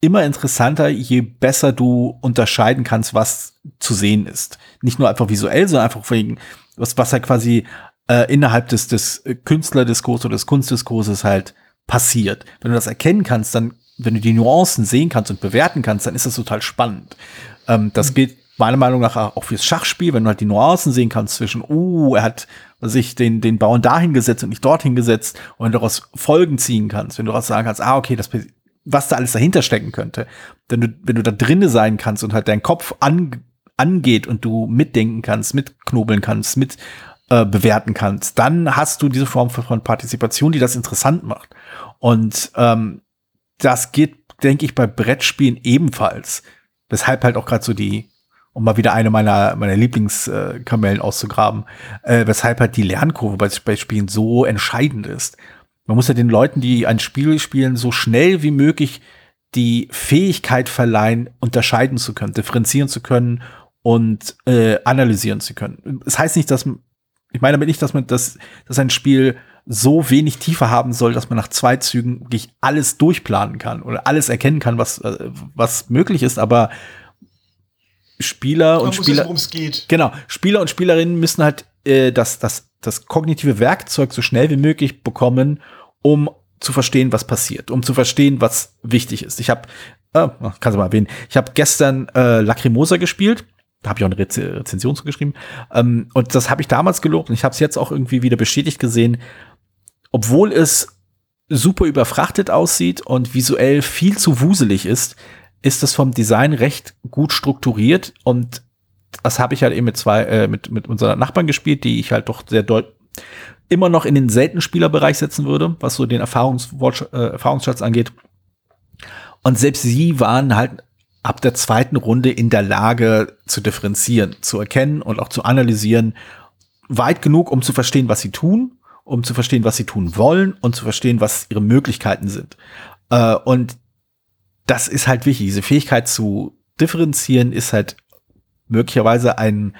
Speaker 2: immer interessanter, je besser du unterscheiden kannst, was zu sehen ist. Nicht nur einfach visuell, sondern einfach wegen, was, was halt quasi äh, innerhalb des, des Künstlerdiskurs oder des Kunstdiskurses halt passiert. Wenn du das erkennen kannst, dann, wenn du die Nuancen sehen kannst und bewerten kannst, dann ist das total spannend. Ähm, das mhm. gilt meiner Meinung nach auch fürs Schachspiel, wenn du halt die Nuancen sehen kannst zwischen, uh, er hat sich den, den Bauern dahin gesetzt und nicht dorthin gesetzt und daraus Folgen ziehen kannst, wenn du daraus sagen kannst, ah, okay, das, was da alles dahinter stecken könnte, wenn du, wenn du da drinne sein kannst und halt dein Kopf an, angeht und du mitdenken kannst, mitknobeln kannst, mit äh, bewerten kannst, dann hast du diese Form von Partizipation, die das interessant macht. Und ähm, das geht, denke ich, bei Brettspielen ebenfalls. Weshalb halt auch gerade so die um mal wieder eine meiner, meiner Lieblingskamellen auszugraben, äh, weshalb halt die Lernkurve bei, bei Spielen so entscheidend ist. Man muss ja den Leuten, die ein Spiel spielen, so schnell wie möglich die Fähigkeit verleihen, unterscheiden zu können, differenzieren zu können und äh, analysieren zu können. Das heißt nicht, dass ich meine damit nicht, dass man das, dass ein Spiel so wenig Tiefe haben soll, dass man nach zwei Zügen wirklich alles durchplanen kann oder alles erkennen kann, was, äh, was möglich ist, aber Spieler Man und Spieler.
Speaker 3: Geht.
Speaker 2: Genau, Spieler und Spielerinnen müssen halt äh, das, das das kognitive Werkzeug so schnell wie möglich bekommen, um zu verstehen, was passiert, um zu verstehen, was wichtig ist. Ich habe, äh, kannst du mal erwähnen, ich habe gestern äh, Lacrimosa gespielt. Da habe ich auch eine Rez Rezension zugeschrieben. Ähm, und das habe ich damals gelobt und ich habe es jetzt auch irgendwie wieder bestätigt gesehen. Obwohl es super überfrachtet aussieht und visuell viel zu wuselig ist, ist es vom Design recht gut strukturiert und das habe ich halt eben mit zwei, äh, mit, mit unseren Nachbarn gespielt, die ich halt doch sehr deutlich immer noch in den seltenen Spielerbereich setzen würde, was so den Erfahrungs äh, Erfahrungsschatz angeht. Und selbst sie waren halt ab der zweiten Runde in der Lage zu differenzieren, zu erkennen und auch zu analysieren, weit genug, um zu verstehen, was sie tun, um zu verstehen, was sie tun wollen und zu verstehen, was ihre Möglichkeiten sind. Äh, und das ist halt wichtig. Diese Fähigkeit zu differenzieren ist halt möglicherweise ein,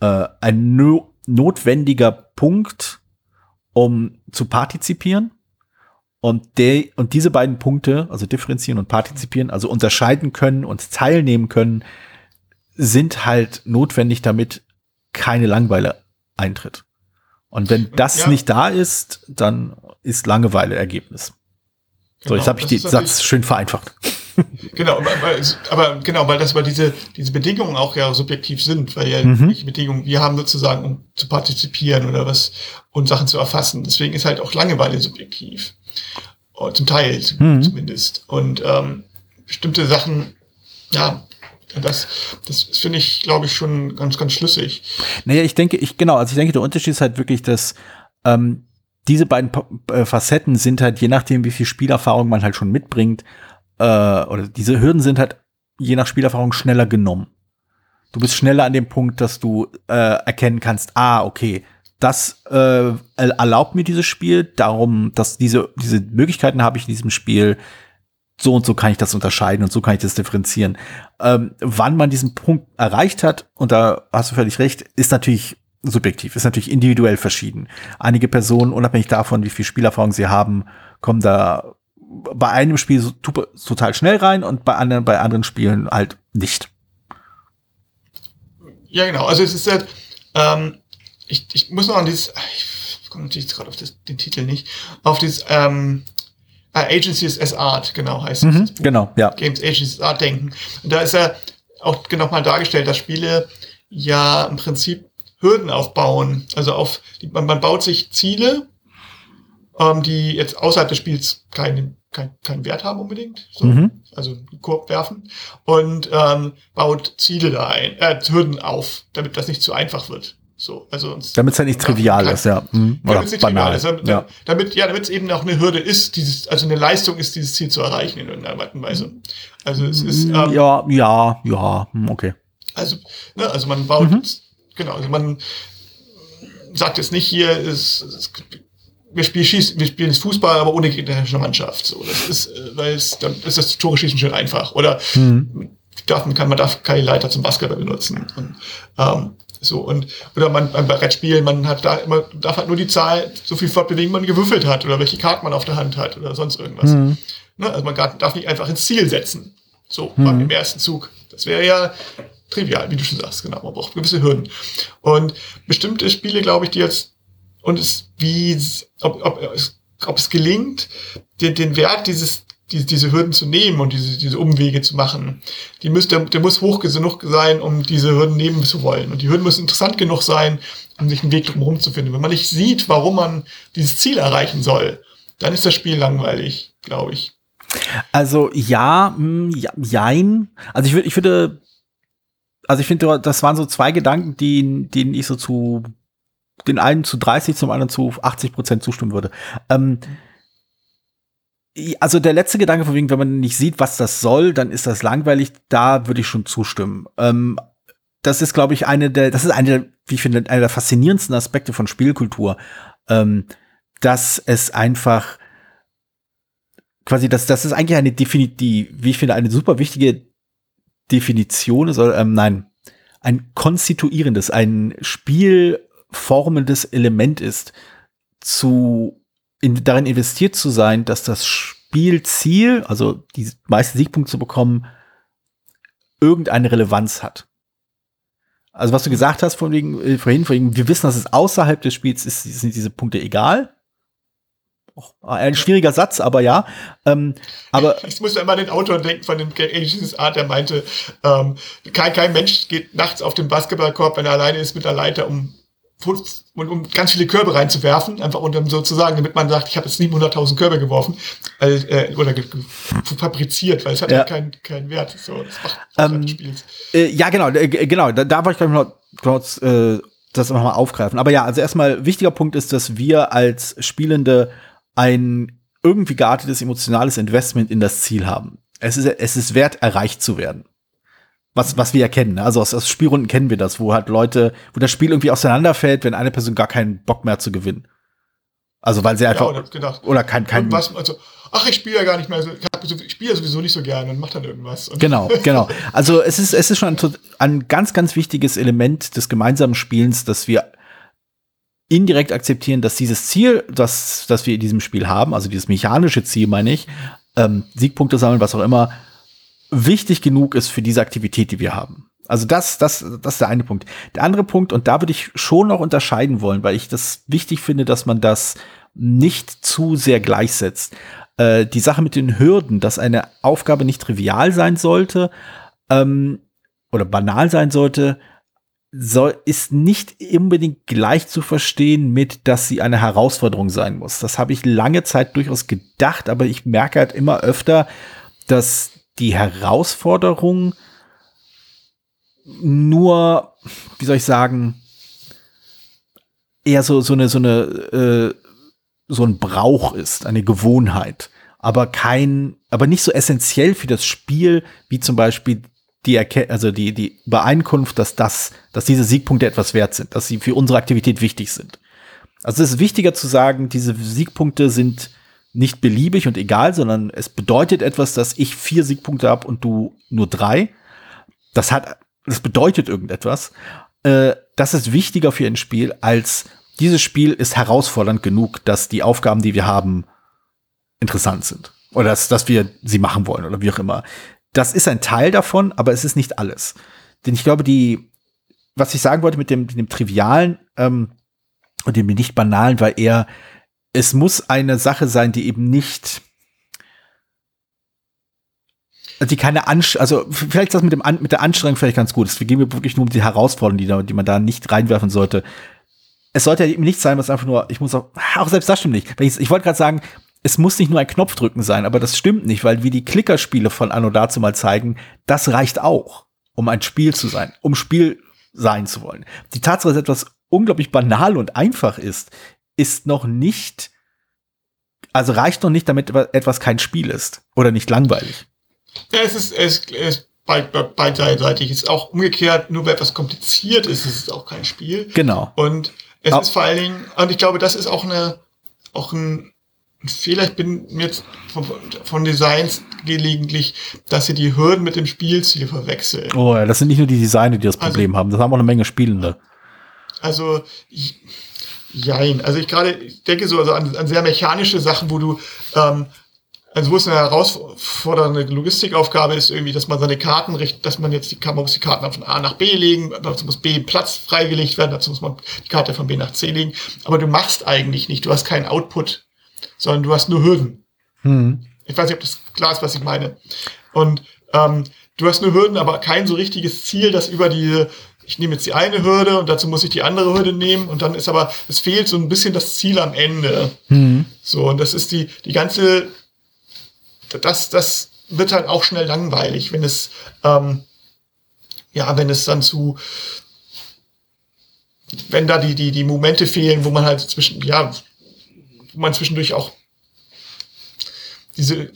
Speaker 2: äh, ein no notwendiger Punkt, um zu partizipieren. Und, der, und diese beiden Punkte, also differenzieren und partizipieren, also unterscheiden können und teilnehmen können, sind halt notwendig, damit keine Langeweile eintritt. Und wenn das ja. nicht da ist, dann ist Langeweile Ergebnis. So, genau, jetzt habe ich den Satz schön vereinfacht. *laughs*
Speaker 3: genau, aber, aber, genau, weil das, weil diese, diese Bedingungen auch ja subjektiv sind, weil ja mhm. welche Bedingungen wir haben sozusagen, um zu partizipieren oder was und Sachen zu erfassen. Deswegen ist halt auch Langeweile subjektiv. Oder zum Teil mhm. zumindest. Und ähm, bestimmte Sachen, ja, das, das finde ich, glaube ich, schon ganz, ganz schlüssig.
Speaker 2: Naja, ich denke, ich, genau, also ich denke, der Unterschied ist halt wirklich, dass ähm, diese beiden äh, Facetten sind halt, je nachdem, wie viel Spielerfahrung man halt schon mitbringt, äh, oder diese Hürden sind halt je nach Spielerfahrung schneller genommen. Du bist schneller an dem Punkt, dass du äh, erkennen kannst, ah, okay, das äh, erlaubt mir dieses Spiel, darum, dass diese, diese Möglichkeiten habe ich in diesem Spiel, so und so kann ich das unterscheiden und so kann ich das differenzieren. Ähm, wann man diesen Punkt erreicht hat, und da hast du völlig recht, ist natürlich subjektiv, ist natürlich individuell verschieden. Einige Personen, unabhängig davon, wie viel Spielerfahrung sie haben, kommen da bei einem Spiel so, total schnell rein und bei anderen, bei anderen Spielen halt nicht.
Speaker 3: Ja, genau. Also es ist halt, ähm, ich, ich muss noch an dieses, ich komme natürlich gerade auf das, den Titel nicht, auf dieses ähm, äh, Agencies as Art, genau heißt
Speaker 2: mhm, es. Genau, ja.
Speaker 3: Games Agencies as Art denken. Und da ist ja auch genau mal dargestellt, dass Spiele ja im Prinzip Hürden aufbauen. Also auf, man, man baut sich Ziele, ähm, die jetzt außerhalb des Spiels keinen kein, keinen Wert haben unbedingt, so, mhm. also Korb werfen und ähm, baut Ziele da ein, äh, Hürden auf, damit das nicht zu einfach wird. So, also
Speaker 2: damit es ja nicht trivial ist, ja.
Speaker 3: Mhm. Oder damit banal. Ist, damit, ja. damit, ja, damit es eben auch eine Hürde ist, dieses, also eine Leistung ist, dieses Ziel zu erreichen in irgendeiner Art und Weise. Also es ist
Speaker 2: ähm, ja, ja, ja, hm, okay.
Speaker 3: Also, ne, also man baut, mhm. Genau, also man sagt jetzt nicht hier, ist, es wir spielen, Schieß, wir spielen Fußball, aber ohne gegnerische Mannschaft. So, das ist, äh, weil es, dann ist das Tore schießen schön einfach. Oder mhm. darf, man, kann, man darf keine Leiter zum Basketball benutzen. Und, ähm, so und oder man beim Brettspielen, man hat da immer darf halt nur die Zahl so viel fortbewegen, man gewürfelt hat oder welche Karten man auf der Hand hat oder sonst irgendwas. Mhm. Ne? Also man darf nicht einfach ins Ziel setzen. So mhm. beim ersten Zug. Das wäre ja trivial, wie du schon sagst, genau. Man braucht gewisse Hürden. Und bestimmte Spiele, glaube ich, die jetzt und es, wie, ob, ob, ob es gelingt, den, den Wert dieses, die, diese Hürden zu nehmen und diese, diese Umwege zu machen. Die muss, der, der muss hoch genug sein, um diese Hürden nehmen zu wollen. Und die Hürden müssen interessant genug sein, um sich einen Weg drumherum zu finden. Wenn man nicht sieht, warum man dieses Ziel erreichen soll, dann ist das Spiel langweilig, glaube ich.
Speaker 2: Also ja, hm, ja, jein. Also ich würde, ich würde, also ich finde, das waren so zwei Gedanken, die, denen ich so zu den einen zu 30, zum anderen zu 80 Prozent zustimmen würde. Ähm, also der letzte Gedanke von wegen, wenn man nicht sieht, was das soll, dann ist das langweilig. Da würde ich schon zustimmen. Ähm, das ist, glaube ich, eine der, das ist eine, der, wie ich finde, einer der faszinierendsten Aspekte von Spielkultur, ähm, dass es einfach quasi, dass das ist eigentlich eine Definitiv, wie ich finde, eine super wichtige Definition ist, ähm, nein, ein konstituierendes, ein Spiel formendes Element ist, zu in, darin investiert zu sein, dass das Spielziel, also die meisten Siegpunkte zu bekommen, irgendeine Relevanz hat. Also was du gesagt hast von wegen, äh, vorhin, wegen, wir wissen, dass es außerhalb des Spiels ist, sind diese Punkte egal. Ein schwieriger Satz, aber ja. Ähm, aber *laughs*
Speaker 3: ich muss immer an den Autor denken von dem Agencies Art, der meinte, ähm, kein, kein Mensch geht nachts auf den Basketballkorb, wenn er alleine ist mit der Leiter, um und um ganz viele Körbe reinzuwerfen, einfach dann sozusagen, damit man sagt, ich habe jetzt 700.000 Körbe geworfen äh, oder fabriziert, weil es hat ja, ja keinen keinen Wert. So, das
Speaker 2: macht, das ähm. Äh, ja, genau, äh, genau. Da, da wollte ich glaube ich noch kurz äh, das nochmal aufgreifen. Aber ja, also erstmal wichtiger Punkt ist, dass wir als Spielende ein irgendwie geartetes emotionales Investment in das Ziel haben. Es ist, es ist wert, erreicht zu werden. Was, was wir ja kennen. Also aus, aus Spielrunden kennen wir das, wo halt Leute, wo das Spiel irgendwie auseinanderfällt, wenn eine Person gar keinen Bock mehr zu gewinnen. Also weil sie einfach
Speaker 3: ja, oder,
Speaker 2: oder kein kein
Speaker 3: was, also ach ich spiele ja gar nicht mehr so, ich spiele ja sowieso nicht so gerne und mach dann irgendwas.
Speaker 2: Genau, *laughs* genau. Also es ist es ist schon ein, ein ganz ganz wichtiges Element des gemeinsamen Spielens, dass wir indirekt akzeptieren, dass dieses Ziel, das das wir in diesem Spiel haben, also dieses mechanische Ziel, meine ich, ähm, Siegpunkte sammeln, was auch immer, wichtig genug ist für diese Aktivität, die wir haben. Also das, das, das ist der eine Punkt. Der andere Punkt, und da würde ich schon noch unterscheiden wollen, weil ich das wichtig finde, dass man das nicht zu sehr gleichsetzt. Äh, die Sache mit den Hürden, dass eine Aufgabe nicht trivial sein sollte ähm, oder banal sein sollte, soll, ist nicht unbedingt gleich zu verstehen mit, dass sie eine Herausforderung sein muss. Das habe ich lange Zeit durchaus gedacht, aber ich merke halt immer öfter, dass die Herausforderung nur, wie soll ich sagen, eher so, so eine, so eine, äh, so ein Brauch ist, eine Gewohnheit, aber kein, aber nicht so essentiell für das Spiel, wie zum Beispiel die, Erke also die, die Übereinkunft, dass das, dass diese Siegpunkte etwas wert sind, dass sie für unsere Aktivität wichtig sind. Also es ist wichtiger zu sagen, diese Siegpunkte sind nicht beliebig und egal, sondern es bedeutet etwas, dass ich vier Siegpunkte habe und du nur drei. Das hat, das bedeutet irgendetwas. Äh, das ist wichtiger für ein Spiel als dieses Spiel ist herausfordernd genug, dass die Aufgaben, die wir haben, interessant sind. Oder dass, dass wir sie machen wollen oder wie auch immer. Das ist ein Teil davon, aber es ist nicht alles. Denn ich glaube, die, was ich sagen wollte mit dem, dem Trivialen ähm, und dem nicht Banalen, war eher, es muss eine Sache sein, die eben nicht die keine Anst also vielleicht ist das mit dem mit der Anstrengung vielleicht ganz gut. Es geht mir wirklich nur um die Herausforderungen, die, da, die man da nicht reinwerfen sollte. Es sollte ja eben nicht sein, was einfach nur, ich muss auch, auch selbst das stimmt nicht. Ich, ich wollte gerade sagen, es muss nicht nur ein Knopfdrücken sein, aber das stimmt nicht, weil wie die Klickerspiele von Anno dazu mal zeigen, das reicht auch, um ein Spiel zu sein, um Spiel sein zu wollen. Die Tatsache, dass etwas unglaublich banal und einfach ist, ist noch nicht, also reicht noch nicht, damit etwas kein Spiel ist oder nicht langweilig.
Speaker 3: Ja, es ist, es ist beidseitig. Es ist auch umgekehrt, nur weil etwas kompliziert ist, ist es auch kein Spiel.
Speaker 2: Genau.
Speaker 3: Und es auch. ist vor allen Dingen, und ich glaube, das ist auch eine, auch ein, Ich bin mir jetzt von, von Designs gelegentlich, dass sie die Hürden mit dem Spielziel verwechseln.
Speaker 2: Oh ja, das sind nicht nur die Designer, die das also Problem also, haben. Das haben auch eine Menge Spielende.
Speaker 3: Also, ich, Jein. Also ich gerade ich denke so also an, an sehr mechanische Sachen, wo du ähm, also wo es eine herausfordernde Logistikaufgabe ist, irgendwie, dass man seine Karten richtet, dass man jetzt die, man muss die Karten von A nach B legen, dazu muss B Platz freigelegt werden, dazu muss man die Karte von B nach C legen. Aber du machst eigentlich nicht, du hast keinen Output, sondern du hast nur Hürden. Hm. Ich weiß nicht, ob das klar ist, was ich meine. Und ähm, du hast nur Hürden, aber kein so richtiges Ziel, das über diese ich nehme jetzt die eine Hürde und dazu muss ich die andere Hürde nehmen und dann ist aber, es fehlt so ein bisschen das Ziel am Ende. Mhm. So, und das ist die, die ganze, das, das wird halt auch schnell langweilig, wenn es, ähm, ja, wenn es dann zu, wenn da die, die, die Momente fehlen, wo man halt zwischen, ja, man zwischendurch auch diese,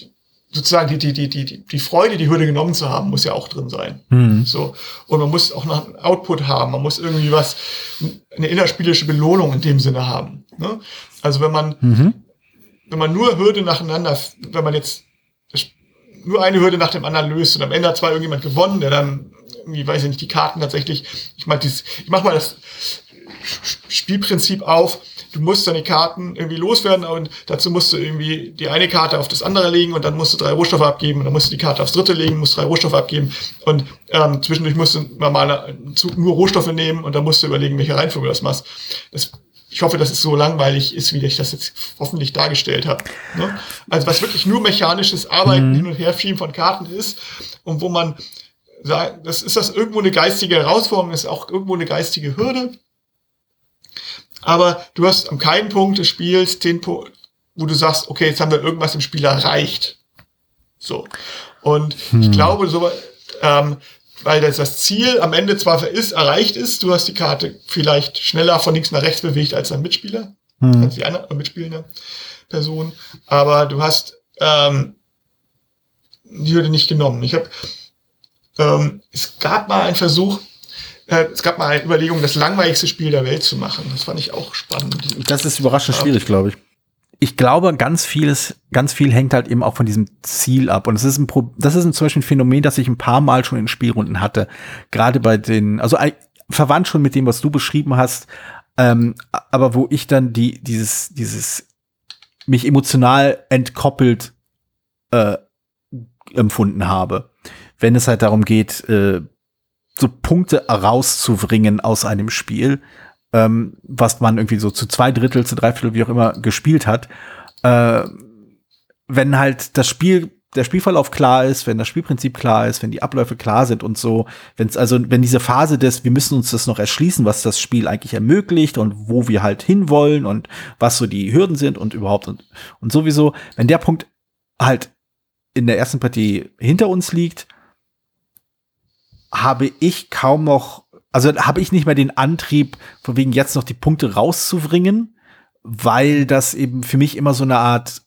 Speaker 3: sozusagen die, die, die, die, die Freude, die Hürde genommen zu haben, muss ja auch drin sein. Mhm. So. Und man muss auch noch einen Output haben. Man muss irgendwie was, eine innerspielische Belohnung in dem Sinne haben. Ne? Also wenn man, mhm. wenn man nur Hürde nacheinander, wenn man jetzt nur eine Hürde nach dem anderen löst und am Ende hat zwar irgendjemand gewonnen, der dann irgendwie, weiß ich nicht, die Karten tatsächlich, ich dieses, ich mach mal das Spielprinzip auf, du musst deine Karten irgendwie loswerden und dazu musst du irgendwie die eine Karte auf das andere legen und dann musst du drei Rohstoffe abgeben und dann musst du die Karte aufs dritte legen, musst drei Rohstoffe abgeben und ähm, zwischendurch musst du mal einen Zug nur Rohstoffe nehmen und dann musst du überlegen, welche Reihenfolge du das machst. Das ich hoffe, dass es so langweilig ist, wie ich das jetzt hoffentlich dargestellt habe. Ne? Also was wirklich nur mechanisches Arbeiten mhm. hin und her schieben von Karten ist und wo man sagt, das ist das irgendwo eine geistige Herausforderung, ist auch irgendwo eine geistige Hürde. Aber du hast am keinen Punkt des Spiels den Punkt, wo du sagst, okay, jetzt haben wir irgendwas im Spiel erreicht. So. Und hm. ich glaube, so, ähm, weil das, das Ziel am Ende zwar ist, erreicht ist, du hast die Karte vielleicht schneller von links nach rechts bewegt als dein Mitspieler, mhm. als die andere mitspielende Person, aber du hast ähm, die Hürde nicht genommen. Ich habe, ähm, es gab mal einen Versuch, es gab mal eine Überlegung, das langweiligste Spiel der Welt zu machen. Das fand ich auch spannend.
Speaker 2: Das ist überraschend schwierig, glaube ich ich glaube, ganz vieles, ganz viel hängt halt eben auch von diesem Ziel ab. Und das ist ein, Pro das ist ein, zum Beispiel ein Phänomen, das ich ein paar Mal schon in Spielrunden hatte. Gerade bei den, also verwandt schon mit dem, was du beschrieben hast. Ähm, aber wo ich dann die, dieses, dieses mich emotional entkoppelt äh, empfunden habe. Wenn es halt darum geht, äh, so Punkte rauszubringen aus einem Spiel ähm, was man irgendwie so zu zwei Drittel, zu drei Viertel, wie auch immer, gespielt hat. Äh, wenn halt das Spiel, der Spielverlauf klar ist, wenn das Spielprinzip klar ist, wenn die Abläufe klar sind und so, wenn es also, wenn diese Phase des, wir müssen uns das noch erschließen, was das Spiel eigentlich ermöglicht und wo wir halt hinwollen und was so die Hürden sind und überhaupt und, und sowieso, wenn der Punkt halt in der ersten Partie hinter uns liegt, habe ich kaum noch also habe ich nicht mehr den Antrieb, von wegen jetzt noch die Punkte rauszubringen, weil das eben für mich immer so eine Art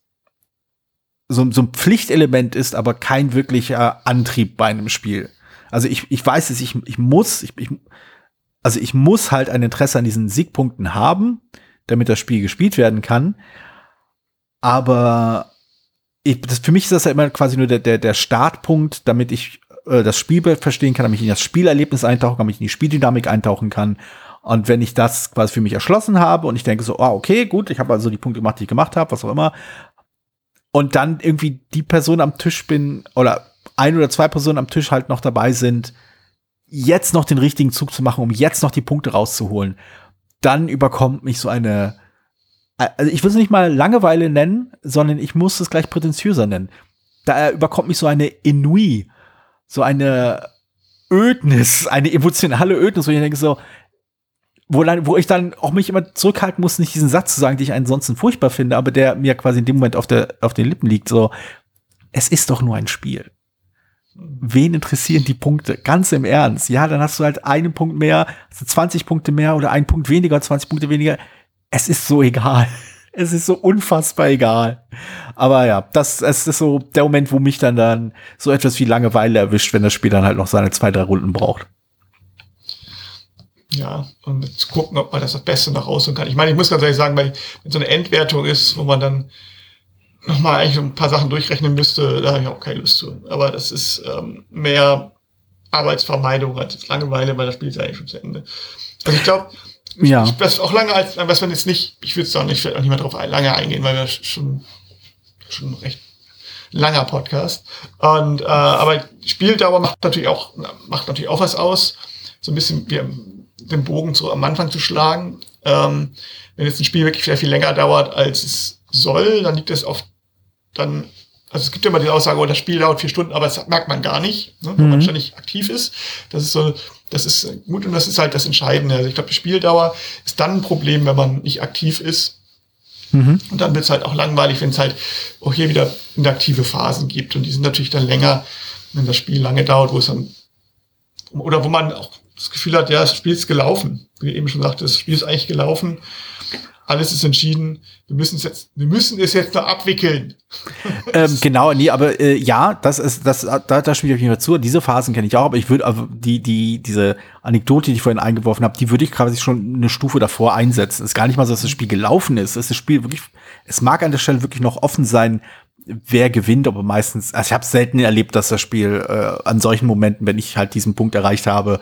Speaker 2: so, so ein Pflichtelement ist, aber kein wirklicher Antrieb bei einem Spiel. Also ich, ich weiß es, ich, ich muss, ich, ich, also ich muss halt ein Interesse an diesen Siegpunkten haben, damit das Spiel gespielt werden kann. Aber ich, das, für mich ist das ja immer quasi nur der, der, der Startpunkt, damit ich äh, das Spielbild verstehen kann, damit ich in das Spielerlebnis eintauchen kann, damit ich in die Spieldynamik eintauchen kann. Und wenn ich das quasi für mich erschlossen habe und ich denke so, ah, okay, gut, ich habe also die Punkte gemacht, die ich gemacht habe, was auch immer. Und dann irgendwie die Person am Tisch bin oder ein oder zwei Personen am Tisch halt noch dabei sind, jetzt noch den richtigen Zug zu machen, um jetzt noch die Punkte rauszuholen, dann überkommt mich so eine, also ich will es nicht mal Langeweile nennen, sondern ich muss es gleich prätentiöser nennen. Da überkommt mich so eine Ennui so eine Ödnis, eine emotionale Ödnis, wo ich denke so, wo, dann, wo ich dann auch mich immer zurückhalten muss, nicht diesen Satz zu sagen, den ich ansonsten furchtbar finde, aber der mir quasi in dem Moment auf, der, auf den Lippen liegt, so, es ist doch nur ein Spiel. Wen interessieren die Punkte? Ganz im Ernst. Ja, dann hast du halt einen Punkt mehr, also 20 Punkte mehr oder einen Punkt weniger, 20 Punkte weniger. Es ist so egal. Es ist so unfassbar egal. Aber ja, das, es ist so der Moment, wo mich dann dann so etwas wie Langeweile erwischt, wenn das Spiel dann halt noch seine zwei, drei Runden braucht.
Speaker 3: Ja, und zu gucken, ob man das das Beste noch rausholen kann. Ich meine, ich muss ganz ehrlich sagen, weil wenn so eine Endwertung ist, wo man dann nochmal eigentlich ein paar Sachen durchrechnen müsste, da habe ich auch keine Lust zu. Aber das ist ähm, mehr Arbeitsvermeidung als Langeweile, weil das Spiel ist eigentlich schon zu Ende. Also ich glaube, ja. Ich, das auch lange als, was man jetzt nicht, ich würde es auch nicht, auch nicht mehr drauf lange eingehen, weil wir schon, schon recht langer Podcast. Und, äh, aber Spieldauer macht natürlich auch, macht natürlich auch was aus. So ein bisschen wie den Bogen so am Anfang zu schlagen. Ähm, wenn jetzt ein Spiel wirklich sehr viel länger dauert, als es soll, dann liegt es oft dann also es gibt ja immer die Aussage, oh, das Spiel dauert vier Stunden, aber das merkt man gar nicht, ne, wenn mhm. man ständig aktiv ist. Das ist so, das ist gut und das ist halt das Entscheidende. Also ich glaube, die Spieldauer ist dann ein Problem, wenn man nicht aktiv ist. Mhm. Und dann wird es halt auch langweilig, wenn es halt auch hier wieder interaktive Phasen gibt. Und die sind natürlich dann länger, wenn das Spiel lange dauert, wo es dann, oder wo man auch das Gefühl hat, ja, das Spiel ist gelaufen. Wie eben schon sagte, das Spiel ist eigentlich gelaufen alles ist entschieden, wir müssen es jetzt, wir müssen es jetzt noch abwickeln. *laughs*
Speaker 2: Ähm, genau, nee, aber äh, ja, das ist, das, da, da spiele ich nicht zu. Diese Phasen kenne ich auch, aber ich würde, also die, die, diese Anekdote, die ich vorhin eingeworfen habe, die würde ich quasi schon eine Stufe davor einsetzen. Es ist gar nicht mal so, dass das Spiel gelaufen ist. Es ist das Spiel wirklich, es mag an der Stelle wirklich noch offen sein, wer gewinnt, aber meistens, also ich habe selten erlebt, dass das Spiel äh, an solchen Momenten, wenn ich halt diesen Punkt erreicht habe,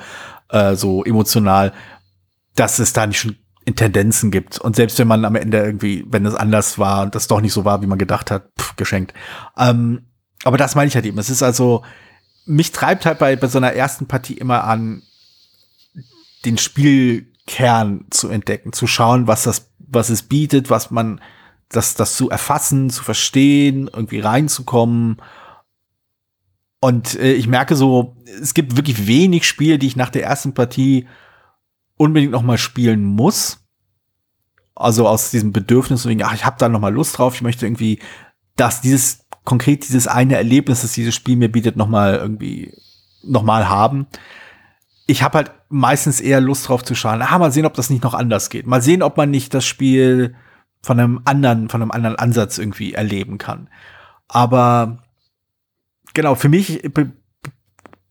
Speaker 2: äh, so emotional, dass es da nicht schon Tendenzen gibt. Und selbst wenn man am Ende irgendwie, wenn es anders war und das doch nicht so war, wie man gedacht hat, pff, geschenkt. Ähm, aber das meine ich halt eben. Es ist also, mich treibt halt bei, bei so einer ersten Partie immer an, den Spielkern zu entdecken, zu schauen, was das, was es bietet, was man, das, das zu erfassen, zu verstehen, irgendwie reinzukommen. Und äh, ich merke so, es gibt wirklich wenig Spiele, die ich nach der ersten Partie unbedingt noch mal spielen muss. Also aus diesem Bedürfnis, wegen, ach, ich habe da noch mal Lust drauf, ich möchte irgendwie, dass dieses konkret dieses eine Erlebnis, das dieses Spiel mir bietet, noch mal irgendwie noch mal haben. Ich habe halt meistens eher Lust drauf zu schauen. Ah, mal sehen, ob das nicht noch anders geht. Mal sehen, ob man nicht das Spiel von einem anderen, von einem anderen Ansatz irgendwie erleben kann. Aber genau, für mich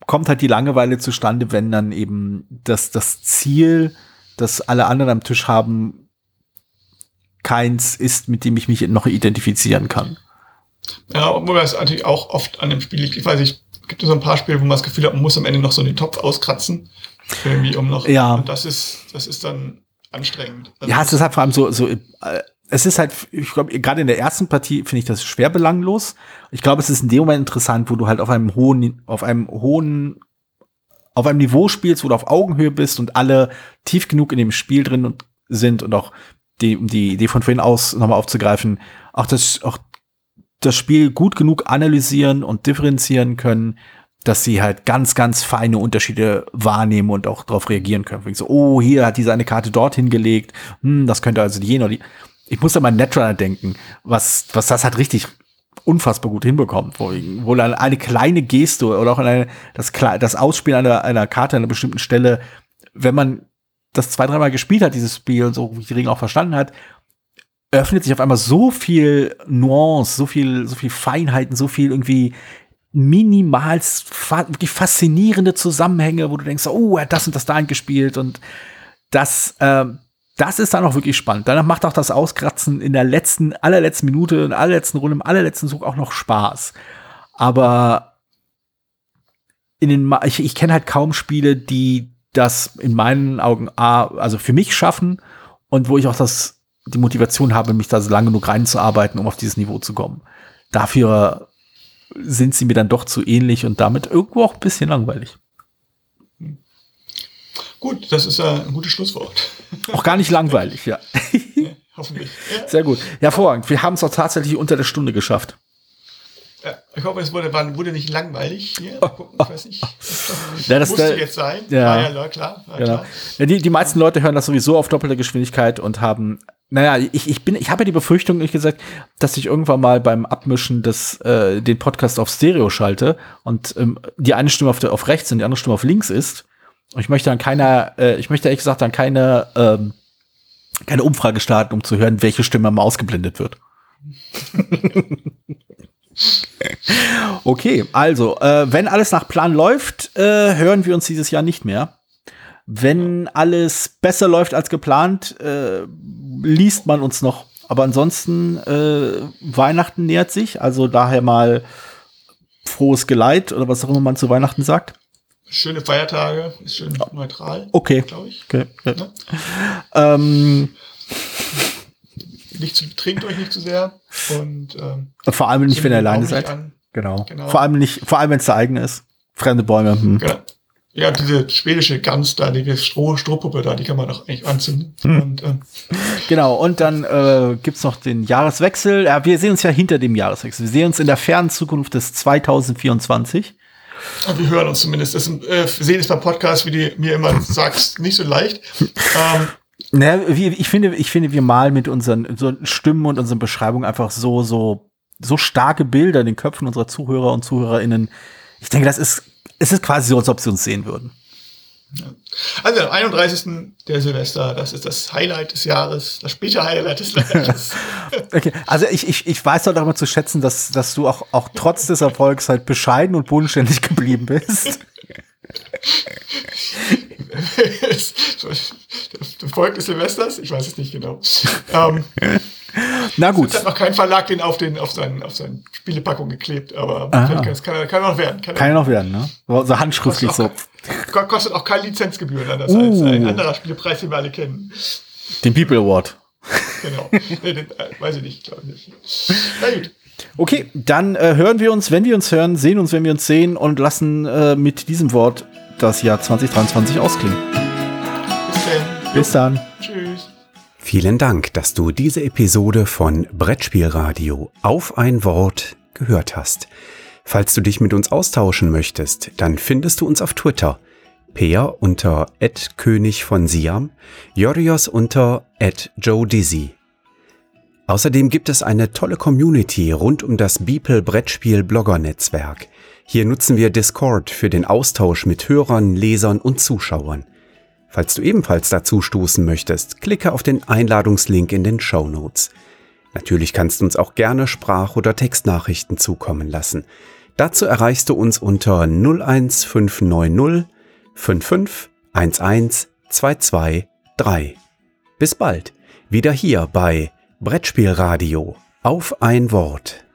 Speaker 2: kommt halt die Langeweile zustande, wenn dann eben das, das Ziel, das alle anderen am Tisch haben, keins ist, mit dem ich mich noch identifizieren kann.
Speaker 3: Ja, obwohl das natürlich auch oft an dem Spiel liegt. Ich weiß nicht, gibt es so ein paar Spiele, wo man das Gefühl hat, man muss am Ende noch so den Topf auskratzen. Irgendwie um noch.
Speaker 2: Ja.
Speaker 3: Und das ist, das ist dann anstrengend. Also
Speaker 2: Ja, es ist halt vor allem so, so, äh, es ist halt, ich glaube, gerade in der ersten Partie finde ich das schwer belanglos. Ich glaube, es ist in dem Moment interessant, wo du halt auf einem hohen, auf einem hohen, auf einem Niveau spielst, wo du auf Augenhöhe bist und alle tief genug in dem Spiel drin und sind und auch die, um die Idee von vorhin aus nochmal aufzugreifen, auch das, auch das Spiel gut genug analysieren und differenzieren können, dass sie halt ganz, ganz feine Unterschiede wahrnehmen und auch darauf reagieren können. So, oh, hier hat diese eine Karte dorthin gelegt, hm, das könnte also die jene oder die. Ich muss an mal Netrunner denken, was, was das halt richtig unfassbar gut hinbekommt, wo, wo dann eine kleine Geste oder auch eine, das, das Ausspielen einer, einer Karte an einer bestimmten Stelle, wenn man das zwei, dreimal gespielt hat, dieses Spiel und so wie die Regeln auch verstanden hat, öffnet sich auf einmal so viel Nuance, so viel, so viel Feinheiten, so viel irgendwie minimal fa wirklich faszinierende Zusammenhänge, wo du denkst, oh, er hat das und das da eingespielt und das, ähm, das ist dann auch wirklich spannend. Danach macht auch das Auskratzen in der letzten, allerletzten Minute, in der allerletzten Runde, im allerletzten Zug auch noch Spaß. Aber in den, ich, ich kenne halt kaum Spiele, die das in meinen Augen, also für mich schaffen und wo ich auch das, die Motivation habe, mich da so lange genug reinzuarbeiten, um auf dieses Niveau zu kommen. Dafür sind sie mir dann doch zu ähnlich und damit irgendwo auch ein bisschen langweilig.
Speaker 3: Gut, das ist ein gutes Schlusswort.
Speaker 2: Auch gar nicht langweilig, ja.
Speaker 3: Ja, hoffentlich. Ja. *laughs*
Speaker 2: Sehr gut. Hervorragend. Wir haben es auch tatsächlich unter der Stunde geschafft.
Speaker 3: Ja, ich hoffe, es wurde, wurde nicht langweilig hier. Mal gucken, ich weiß nicht. *laughs*
Speaker 2: Ja, das-
Speaker 3: Musste
Speaker 2: der-
Speaker 3: jetzt sein.
Speaker 2: ja.
Speaker 3: Ja klar. War
Speaker 2: Genau.
Speaker 3: klar.
Speaker 2: Ja, die, die meisten Leute hören das sowieso auf doppelter Geschwindigkeit und haben, naja, ich, ich bin, ich habe ja die Befürchtung, ehrlich gesagt, dass ich irgendwann mal beim Abmischen des, äh, den Podcast auf Stereo schalte und ähm, die eine Stimme auf, der, auf rechts und die andere Stimme auf links ist. Ich möchte dann keiner, äh, ich möchte ehrlich gesagt dann keine, ähm, keine Umfrage starten, um zu hören, welche Stimme mal ausgeblendet wird. *laughs* okay, also, äh, wenn alles nach Plan läuft, äh, hören wir uns dieses Jahr nicht mehr. Wenn alles besser läuft als geplant, äh, liest man uns noch. Aber ansonsten, äh, Weihnachten nähert sich, also daher mal frohes Geleit oder was auch immer man zu Weihnachten sagt.
Speaker 3: Schöne Feiertage, ist schön neutral,
Speaker 2: Okay.
Speaker 3: glaube ich.
Speaker 2: okay. okay.
Speaker 3: Ne?
Speaker 2: Ähm,
Speaker 3: Nicht zu, trinkt euch nicht zu sehr. Und ähm,
Speaker 2: vor allem nicht, wenn ihr alleine seid. Genau.
Speaker 3: Genau.
Speaker 2: Vor allem nicht, vor allem wenn es der eigene ist. Fremde Bäume. Hm.
Speaker 3: Genau. Ja, diese schwedische Gans da, die Stroh, Strohpuppe da, die kann man doch eigentlich anzünden.
Speaker 2: Hm.
Speaker 3: Und ähm,
Speaker 2: Genau, und dann äh, gibt's noch den Jahreswechsel. Ja, wir sehen uns ja hinter dem Jahreswechsel. Wir sehen uns in der fernen Zukunft des 2024.
Speaker 3: wir hören uns zumindest. Das äh, sehen ist beim Podcast, wie du mir immer *laughs* sagst, nicht so leicht. Ähm,
Speaker 2: Naja, ich finde, ich finde, wir malen mit unseren so Stimmen und unseren Beschreibungen einfach so, so, so starke Bilder in den Köpfen unserer Zuhörer und ZuhörerInnen. Ich denke, das ist, es ist quasi so, als ob sie uns sehen würden.
Speaker 3: Also am 31. der Silvester, das ist das Highlight des Jahres, das späte Highlight des Jahres. *laughs*
Speaker 2: Okay, also ich, ich, ich weiß doch immer zu schätzen, dass, dass du auch, auch trotz des Erfolgs halt bescheiden und bodenständig *laughs* geblieben bist. *laughs*
Speaker 3: der Volk des Silvesters? Ich weiß es nicht genau. Ähm,
Speaker 2: Na gut.
Speaker 3: es hat noch kein Verlag den auf, den, auf, seinen, auf seine Spielepackung geklebt, aber das kann, kann noch werden. Kann,
Speaker 2: Kann ja noch werden, ne? So, handschriftlich so.
Speaker 3: Ko- Kostet auch keine Lizenzgebühren anders
Speaker 2: Uh.
Speaker 3: als ein anderer Spielepreis, den wir alle kennen.
Speaker 2: Den People Award.
Speaker 3: Genau. *laughs* nee, den, äh, weiß ich nicht, glaube ich. Na gut.
Speaker 2: Okay, dann äh, hören wir uns, wenn wir uns hören, sehen uns, wenn wir uns sehen und lassen äh, mit diesem Wort das Jahr 2023 ausklingen.
Speaker 3: Bis dann.
Speaker 2: Bis dann.
Speaker 3: Tschüss.
Speaker 1: Vielen Dank, dass du diese Episode von Brettspielradio auf ein Wort gehört hast. Falls du dich mit uns austauschen möchtest, dann findest du uns auf Twitter. Peer unter König von Siam, Jorios unter Joe Dizzy. Außerdem gibt es eine tolle Community rund um das Beeple Brettspiel Blogger Netzwerk. Hier nutzen wir Discord für den Austausch mit Hörern, Lesern und Zuschauern. Falls du ebenfalls dazu stoßen möchtest, klicke auf den Einladungslink in den Show Notes. Natürlich kannst du uns auch gerne Sprach- oder Textnachrichten zukommen lassen. Dazu erreichst du uns unter 01590 55 11 223. Bis bald, wieder hier bei Brettspielradio auf ein Wort.